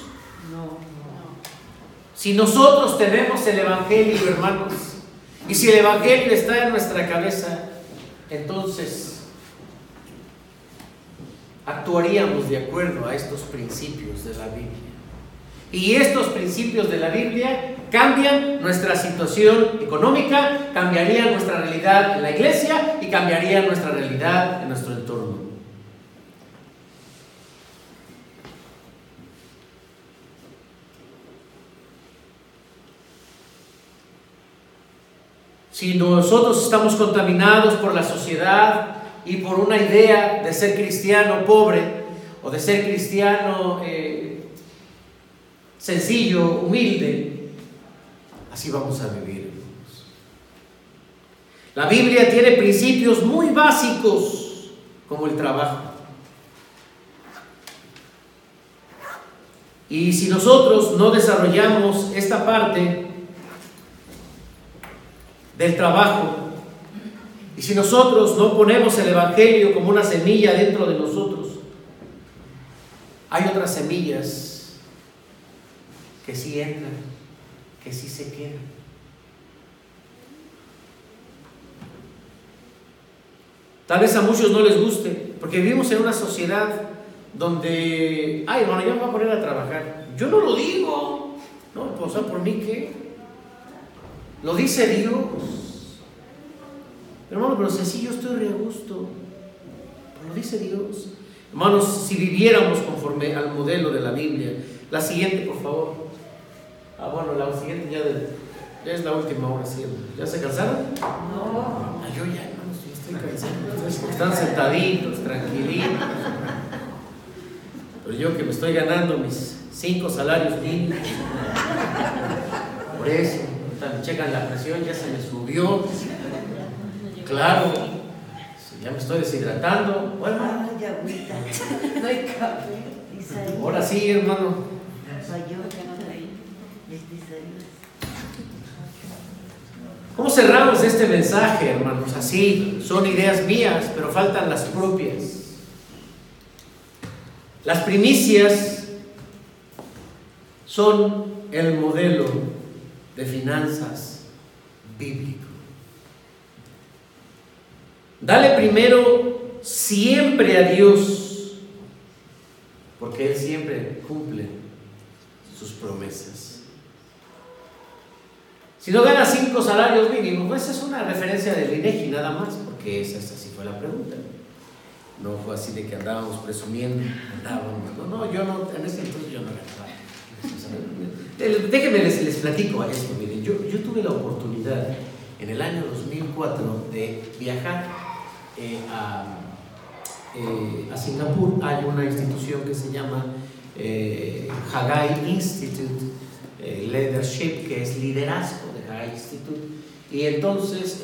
S1: No. Si nosotros tenemos el Evangelio, hermanos, y si el Evangelio está en nuestra cabeza, entonces actuaríamos de acuerdo a estos principios de la Biblia. Y estos principios de la Biblia cambian nuestra situación económica, cambiarían nuestra realidad en la iglesia y cambiarían nuestra realidad en nuestro Si nosotros estamos contaminados por la sociedad y por una idea de ser cristiano pobre o de ser cristiano eh, sencillo, humilde, así vamos a vivir. La Biblia tiene principios muy básicos como el trabajo. Y si nosotros no desarrollamos esta parte, del trabajo. Y si nosotros no ponemos el Evangelio como una semilla dentro de nosotros, hay otras semillas que sí entran, que sí se quedan. Tal vez a muchos no les guste, porque vivimos en una sociedad donde, ay, bueno, yo me voy a poner a trabajar. Yo no lo digo, no, pues, por mí qué. Lo dice Dios. Hermano, pero si yo estoy re a gusto, lo dice Dios. Hermanos, si viviéramos conforme al modelo de la Biblia, la siguiente, por favor. Ah, bueno, la siguiente ya, ya es la última hora, ¿sí? ¿Ya se cansaron?
S2: No.
S1: Ah, yo ya, hermanos, ya estoy cansado. Están sentaditos, tranquilitos. Pero yo que me estoy ganando mis cinco salarios mínimos. Por eso, me checan la presión, ya se me subió. Claro, ya me estoy deshidratando. Bueno,
S2: agüita. No hay café.
S1: Ahora sí, hermano. ¿Cómo cerramos este mensaje, hermanos? Así, son ideas mías, pero faltan las propias. Las primicias son el modelo de finanzas bíblico. Dale primero siempre a Dios, porque Él siempre cumple sus promesas. Si no gana cinco salarios mínimos, pues es una referencia del INEGI nada más, porque esa, esa sí fue la pregunta. No fue así de que andábamos presumiendo, andábamos. No, no, yo no, en ese entonces yo no ganaba. Déjenme les, les platico a esto, miren, yo, yo tuve la oportunidad en el año 2004 de viajar eh, a, eh, a Singapur. Hay una institución que se llama eh, Hagai Institute eh, Leadership, que es liderazgo de Hagai Institute. Y entonces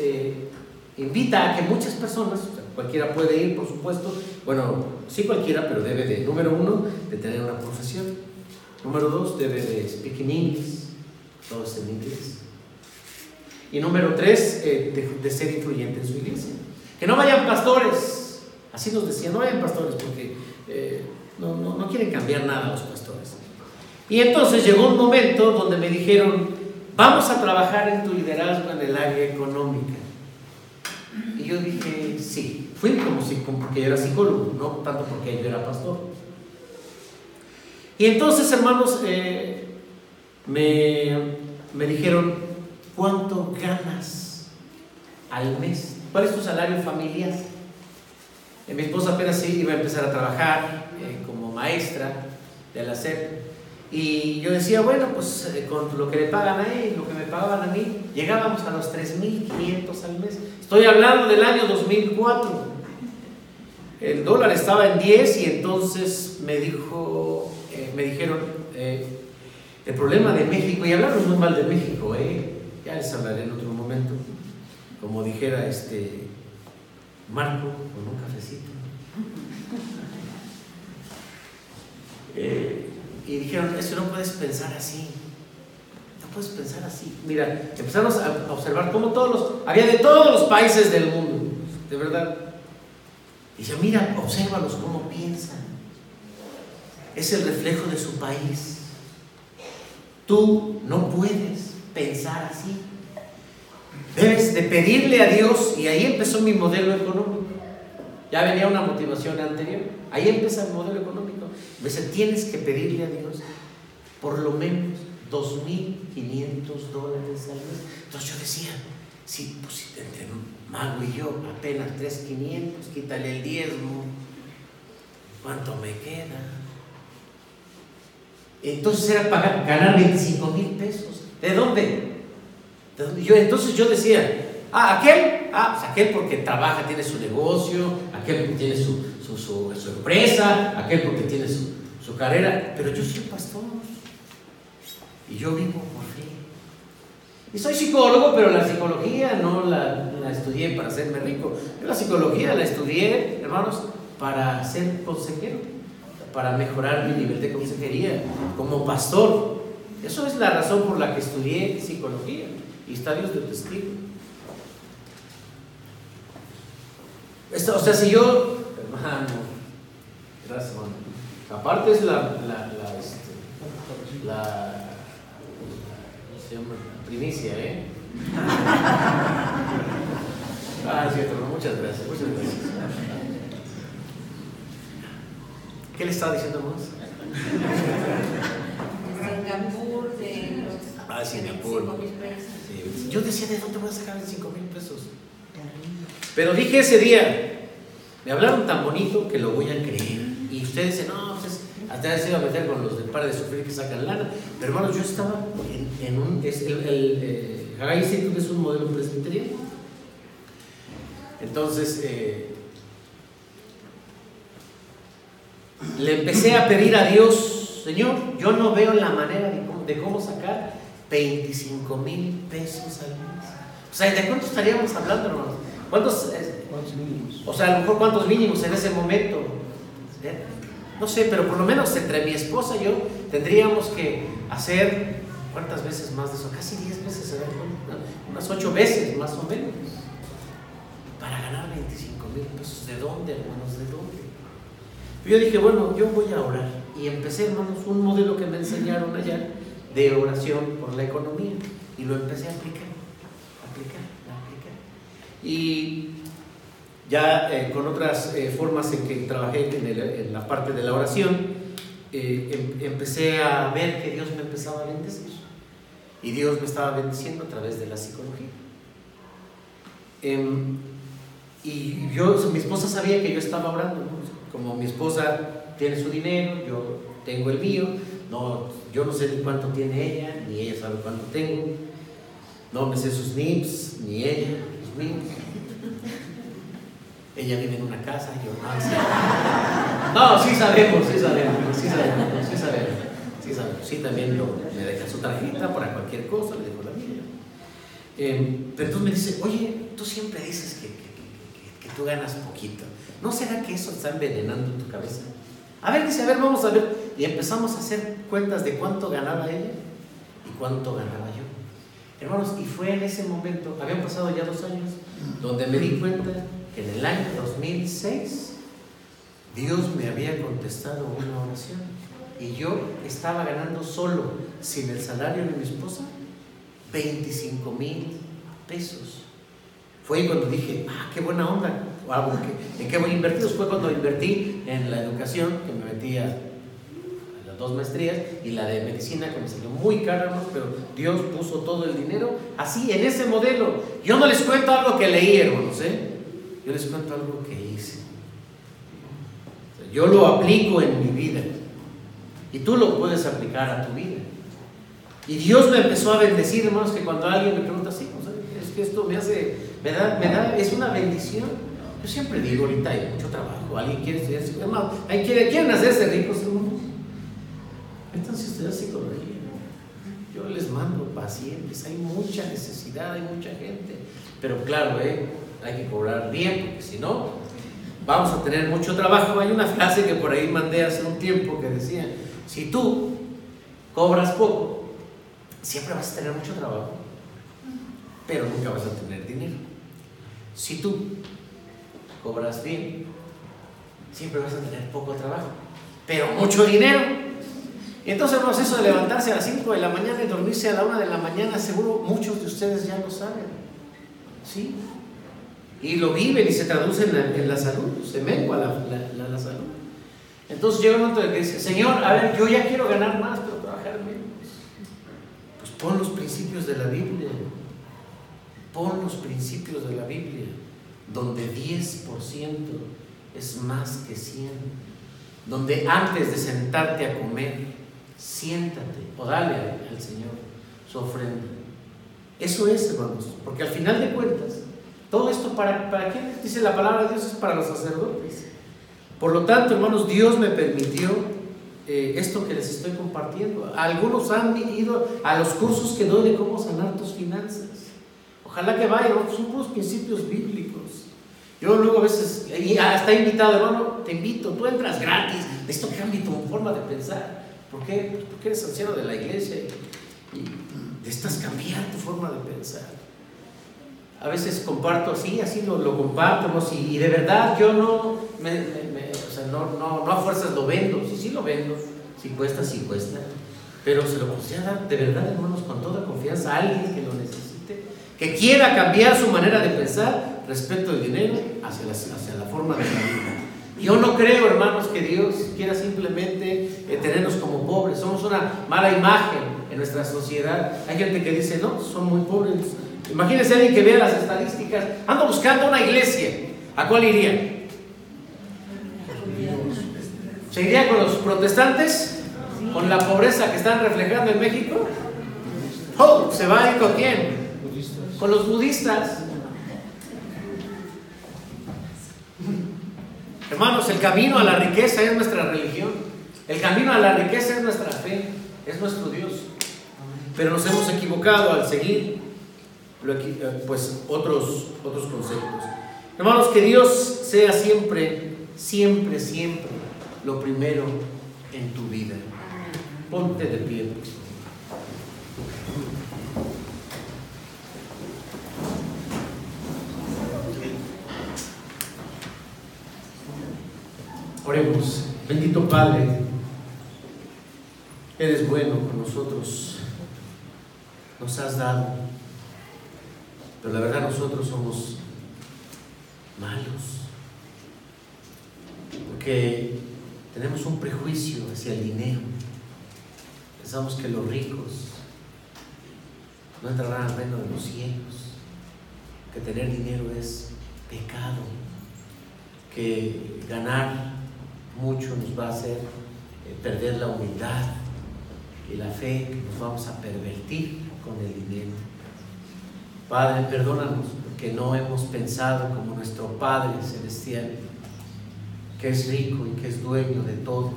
S1: invita a que muchas personas, cualquiera puede ir, por supuesto, bueno, sí cualquiera, pero debe de, número uno, de tener una profesión. Número dos, debe de speak in English, todo en inglés. Y número tres, eh, de, ser influyente en su iglesia. Que no vayan pastores, así nos decían, no vayan pastores porque eh, no, no, no quieren cambiar nada los pastores. Y entonces llegó un momento donde me dijeron, vamos a trabajar en tu liderazgo en el área económica. Y yo dije, sí, fui como si, como porque yo era psicólogo, no tanto porque yo era pastor. Y entonces, hermanos, eh, me, me dijeron, ¿cuánto ganas al mes? ¿Cuál es tu salario familiar? Eh, mi esposa apenas iba a empezar a trabajar eh, como maestra de la SEP. Y yo decía, bueno, pues eh, con lo que le pagan a él, lo que me pagaban a mí, llegábamos a los 3.500 al mes. Estoy hablando del año 2004. El dólar estaba en 10 y entonces me dijo, me dijeron, eh, el problema de México, y hablaron muy mal de México, eh, ya les hablaré en otro momento, como dijera este Marco, con un cafecito. Eh, y dijeron, eso no puedes pensar así. No puedes pensar así. Mira, empezamos a observar cómo todos los, había de todos los países del mundo, de verdad. Y dice, mira, obsérvalos cómo piensan. Es el reflejo de su país. Tú no puedes pensar así. Debes de pedirle a Dios, y ahí empezó mi modelo económico. Ya venía una motivación anterior. Ahí empieza el modelo económico. Me dice, tienes que pedirle a Dios por lo menos 2.500 dólares al mes. Entonces yo decía, sí, pues si entre Mago y yo apenas 3.500, quítale el diezmo, ¿cuánto me queda? Entonces era pagar, ganar 25 mil pesos. ¿De dónde? ¿De dónde? Yo, entonces yo decía, ah, aquel, ah, pues aquel porque trabaja, tiene su negocio, aquel porque tiene su, su, su, su empresa, aquel porque tiene su, carrera, pero yo soy pastor y yo vivo por fe. Y soy psicólogo, pero la psicología no la, la estudié para hacerme rico. La psicología la estudié, hermanos, para ser consejero, para mejorar mi nivel de consejería como pastor. Eso es la razón por la que estudié psicología y estadios de testigo. Esto, o sea, si yo, hermano, gracias, hermano. Aparte es la, la, la, este, la, primicia, ¿eh? Ah, cierto, muchas gracias, muchas gracias. ¿Qué le estaba diciendo más?
S2: Singapur, de los.
S1: Ah, Singapur.
S2: cinco mil pesos.
S1: Sí, Yo decía, ¿de dónde voy a sacar 5 mil pesos? Pero dije ese día, me hablaron tan bonito que lo voy a creer. Y ustedes dicen, no, pues hasta se iba a meter con los del par de sufrir que sacan lana. Pero hermanos, yo estaba en, en un. Es el, el eh, Hagai es un modelo presbiteriano. Entonces, eh, le empecé a pedir a Dios, Señor, yo no veo la manera de cómo, de cómo sacar 25 mil pesos al mes. O sea, ¿de cuánto estaríamos hablando, hermanos? ¿Cuántos, eh,
S5: ¿Cuántos mínimos?
S1: o sea, a lo mejor cuántos mínimos en ese momento? ¿Eh? No sé, pero por lo menos entre mi esposa y yo tendríamos que hacer, ¿cuántas veces más de eso? Casi 10 veces, ¿verdad? unas 8 veces más o menos, para ganar 25 mil pesos. ¿De dónde, hermanos? ¿De dónde? Yo dije, bueno, yo voy a orar. Y empecé, hermanos, un modelo que me enseñaron allá de oración por la economía. Y lo empecé a aplicar, aplicar, aplicar. Y ya eh, con otras eh, formas en que trabajé en, el- en la parte de la oración, eh, em- empecé a ver que Dios me empezaba a bendecir. Y Dios me estaba bendiciendo a través de la psicología. Em, y yo, mi esposa sabía que yo estaba orando. ¿no? Como mi esposa tiene su dinero, yo tengo el mío. No, yo no sé ni cuánto tiene ella, ni ella sabe cuánto tengo. No me sé sus NIPS, ni ella, los míos. Ella vive en una casa, yo no sé. No, sí sabemos, sí sabemos, sí sabemos, sí sabemos, sí sabemos. Sí también lo- me deja su tarjeta para cualquier cosa, le dejo la mía. Eh, pero entonces me dice, oye, tú siempre dices que tú ganas poquito. ¿No será que eso está envenenando tu cabeza? A ver, dice, a ver, vamos a ver. Y empezamos a hacer cuentas de cuánto ganaba ella y cuánto ganaba yo. Hermanos, y fue en ese momento, habían pasado ya dos años, donde me di cuenta que en el año 2006 Dios me había contestado una oración y yo estaba ganando solo, sin el salario de mi esposa, 25 mil pesos. Fue cuando dije, ah, qué buena onda, algo ¿en qué voy a invertir? Fue cuando invertí en la educación, que me metí a las dos maestrías, y la de medicina, que me salió muy cara, hermanos, pero Dios puso todo el dinero así, en ese modelo. Yo no les cuento algo que leí, hermanos, ¿eh? Yo les cuento algo que hice. Yo lo aplico en mi vida. Y tú lo puedes aplicar a tu vida. Y Dios me empezó a bendecir, hermanos, que cuando alguien me pregunta así, sea, es que esto me hace, me da, me da, es una bendición. Yo siempre digo, ahorita hay mucho trabajo, alguien quiere estudiar psicología, quiere, quieren hacerse ricos, hermanos. Entonces estudiar psicología. Yo les mando pacientes, hay mucha necesidad, hay mucha gente. Pero claro, ¿eh? hay que cobrar bien, porque si no, vamos a tener mucho trabajo. Hay una frase que por ahí mandé hace un tiempo que decía, si tú cobras poco, siempre vas a tener mucho trabajo, pero nunca vas a tener dinero. Si tú cobras bien, siempre vas a tener poco trabajo, pero mucho dinero. Entonces, hermanos, eso de levantarse a las 5 de la mañana y dormirse a la 1 de la mañana, seguro muchos de ustedes ya lo saben. ¿Sí? Y lo viven y se traduce en la, en la salud, se mengua la, la- la- la salud. Entonces llega un momento de que dice, Señor, a ver, yo ya quiero ganar más, pero trabajar menos. Pues pon los principios de la Biblia. Pon los principios de la Biblia, donde 10% es más que 100. Donde antes de sentarte a comer, siéntate o dale al Señor su ofrenda. Eso es, hermanos, porque al final de cuentas, todo esto para, para quién dice la palabra de Dios es para los sacerdotes. Por lo tanto, hermanos, Dios me permitió eh, esto que les estoy compartiendo. Algunos han ido a los cursos que doy de cómo sanar tus finanzas. Ojalá que vayan, ¿no? son puros principios bíblicos. Yo luego a veces, hasta he invitado, hermano, te invito, tú entras gratis, esto cambia tu forma de pensar. ¿Por qué? Pues porque eres anciano de la iglesia y, y necesitas cambiar tu forma de pensar. A veces comparto así, así lo, lo comparto, y de verdad yo no, o sea, no, no, a fuerzas lo vendo, sí, sí lo vendo, si cuesta, sí cuesta, pero se lo dar de verdad, hermanos, con toda confianza a alguien que lo necesite, que quiera cambiar su manera de pensar respecto del dinero hacia la, hacia la forma de la vida. Yo no creo, hermanos, que Dios quiera simplemente eh, tenernos como pobres. Somos una mala imagen en nuestra sociedad. Hay gente que dice, no, son muy pobres. Imagínense alguien que vea las estadísticas. Ando buscando una iglesia. ¿A cuál iría? ¿Se iría con los protestantes? ¿Con la pobreza que están reflejando en México? Oh, ¿se va a ir con quién? Con los budistas. Hermanos, el camino a la riqueza es nuestra religión. El camino a la riqueza es nuestra fe, es nuestro Dios. Pero nos hemos equivocado al seguir pues, otros, otros conceptos. Hermanos, que Dios sea siempre, siempre, siempre lo primero en tu vida. Ponte de pie. Oremos, bendito Padre, eres bueno con nosotros, nos has dado, pero la verdad nosotros somos malos, porque tenemos un prejuicio hacia el dinero, pensamos que los ricos no entrarán al reino de los cielos, que tener dinero es pecado, que ganar mucho nos va a hacer eh, perder la humildad y la fe, que nos vamos a pervertir con el dinero. Padre, perdónanos porque no hemos pensado como nuestro Padre Celestial, que es rico y que es dueño de todo.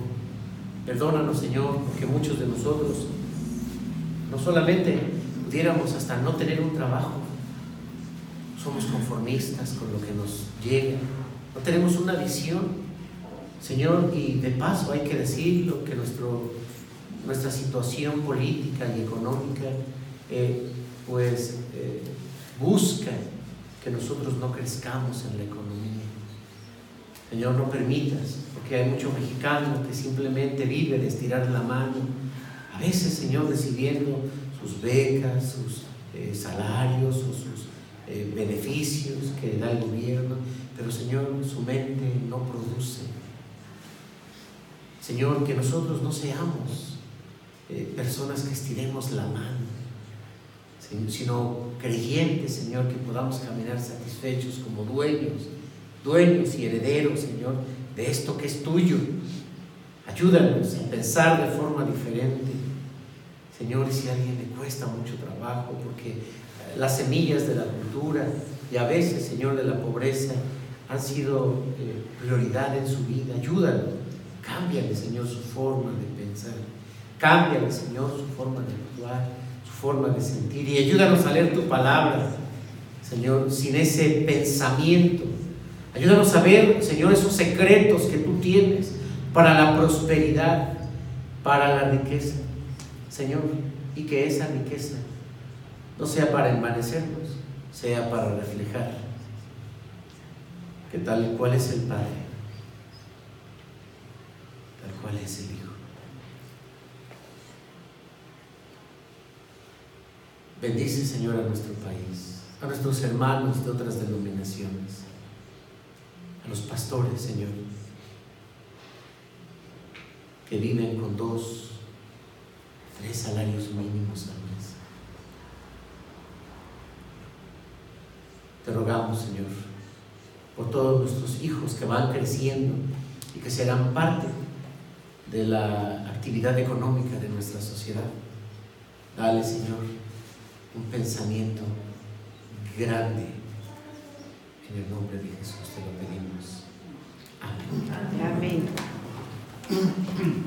S1: Perdónanos, Señor, porque muchos de nosotros no solamente pudiéramos hasta no tener un trabajo, somos conformistas con lo que nos llega, no tenemos una visión Señor, y de paso hay que decirlo que nuestro, nuestra situación política y económica eh, pues eh, busca que nosotros no crezcamos en la economía. Señor, no permitas, porque hay mucho mexicano que simplemente vive de estirar la mano, a veces, Señor, recibiendo sus becas, sus eh, salarios o sus beneficios que da el gobierno, pero Señor, su mente no produce Señor, que nosotros no seamos eh, personas que estiremos la mano, sino creyentes, Señor, que podamos caminar satisfechos como dueños, dueños y herederos, Señor, de esto que es tuyo. Ayúdanos a pensar de forma diferente. Señor, si a alguien le cuesta mucho trabajo, porque eh, las semillas de la cultura y a veces, Señor, de la pobreza han sido eh, prioridad en su vida, ayúdalo Cámbiale, Señor, su forma de pensar. Cámbiale, Señor, su forma de actuar, su forma de sentir. Y ayúdanos a leer tu palabra, Señor, sin ese pensamiento. Ayúdanos a ver, Señor, esos secretos que tú tienes para la prosperidad, para la riqueza, Señor. Y que esa riqueza no sea para envanecernos, sea para reflejar que tal cual es el Padre cuál es el Hijo. Bendice, Señor, a nuestro país, a nuestros hermanos de otras denominaciones, a los pastores, Señor, que viven con dos, tres salarios mínimos al mes. Te rogamos, Señor, por todos nuestros hijos que van creciendo y que serán parte de la actividad económica de nuestra sociedad. Dale, Señor, un pensamiento grande. En el nombre de Jesús te lo pedimos. Amén.
S2: Amén.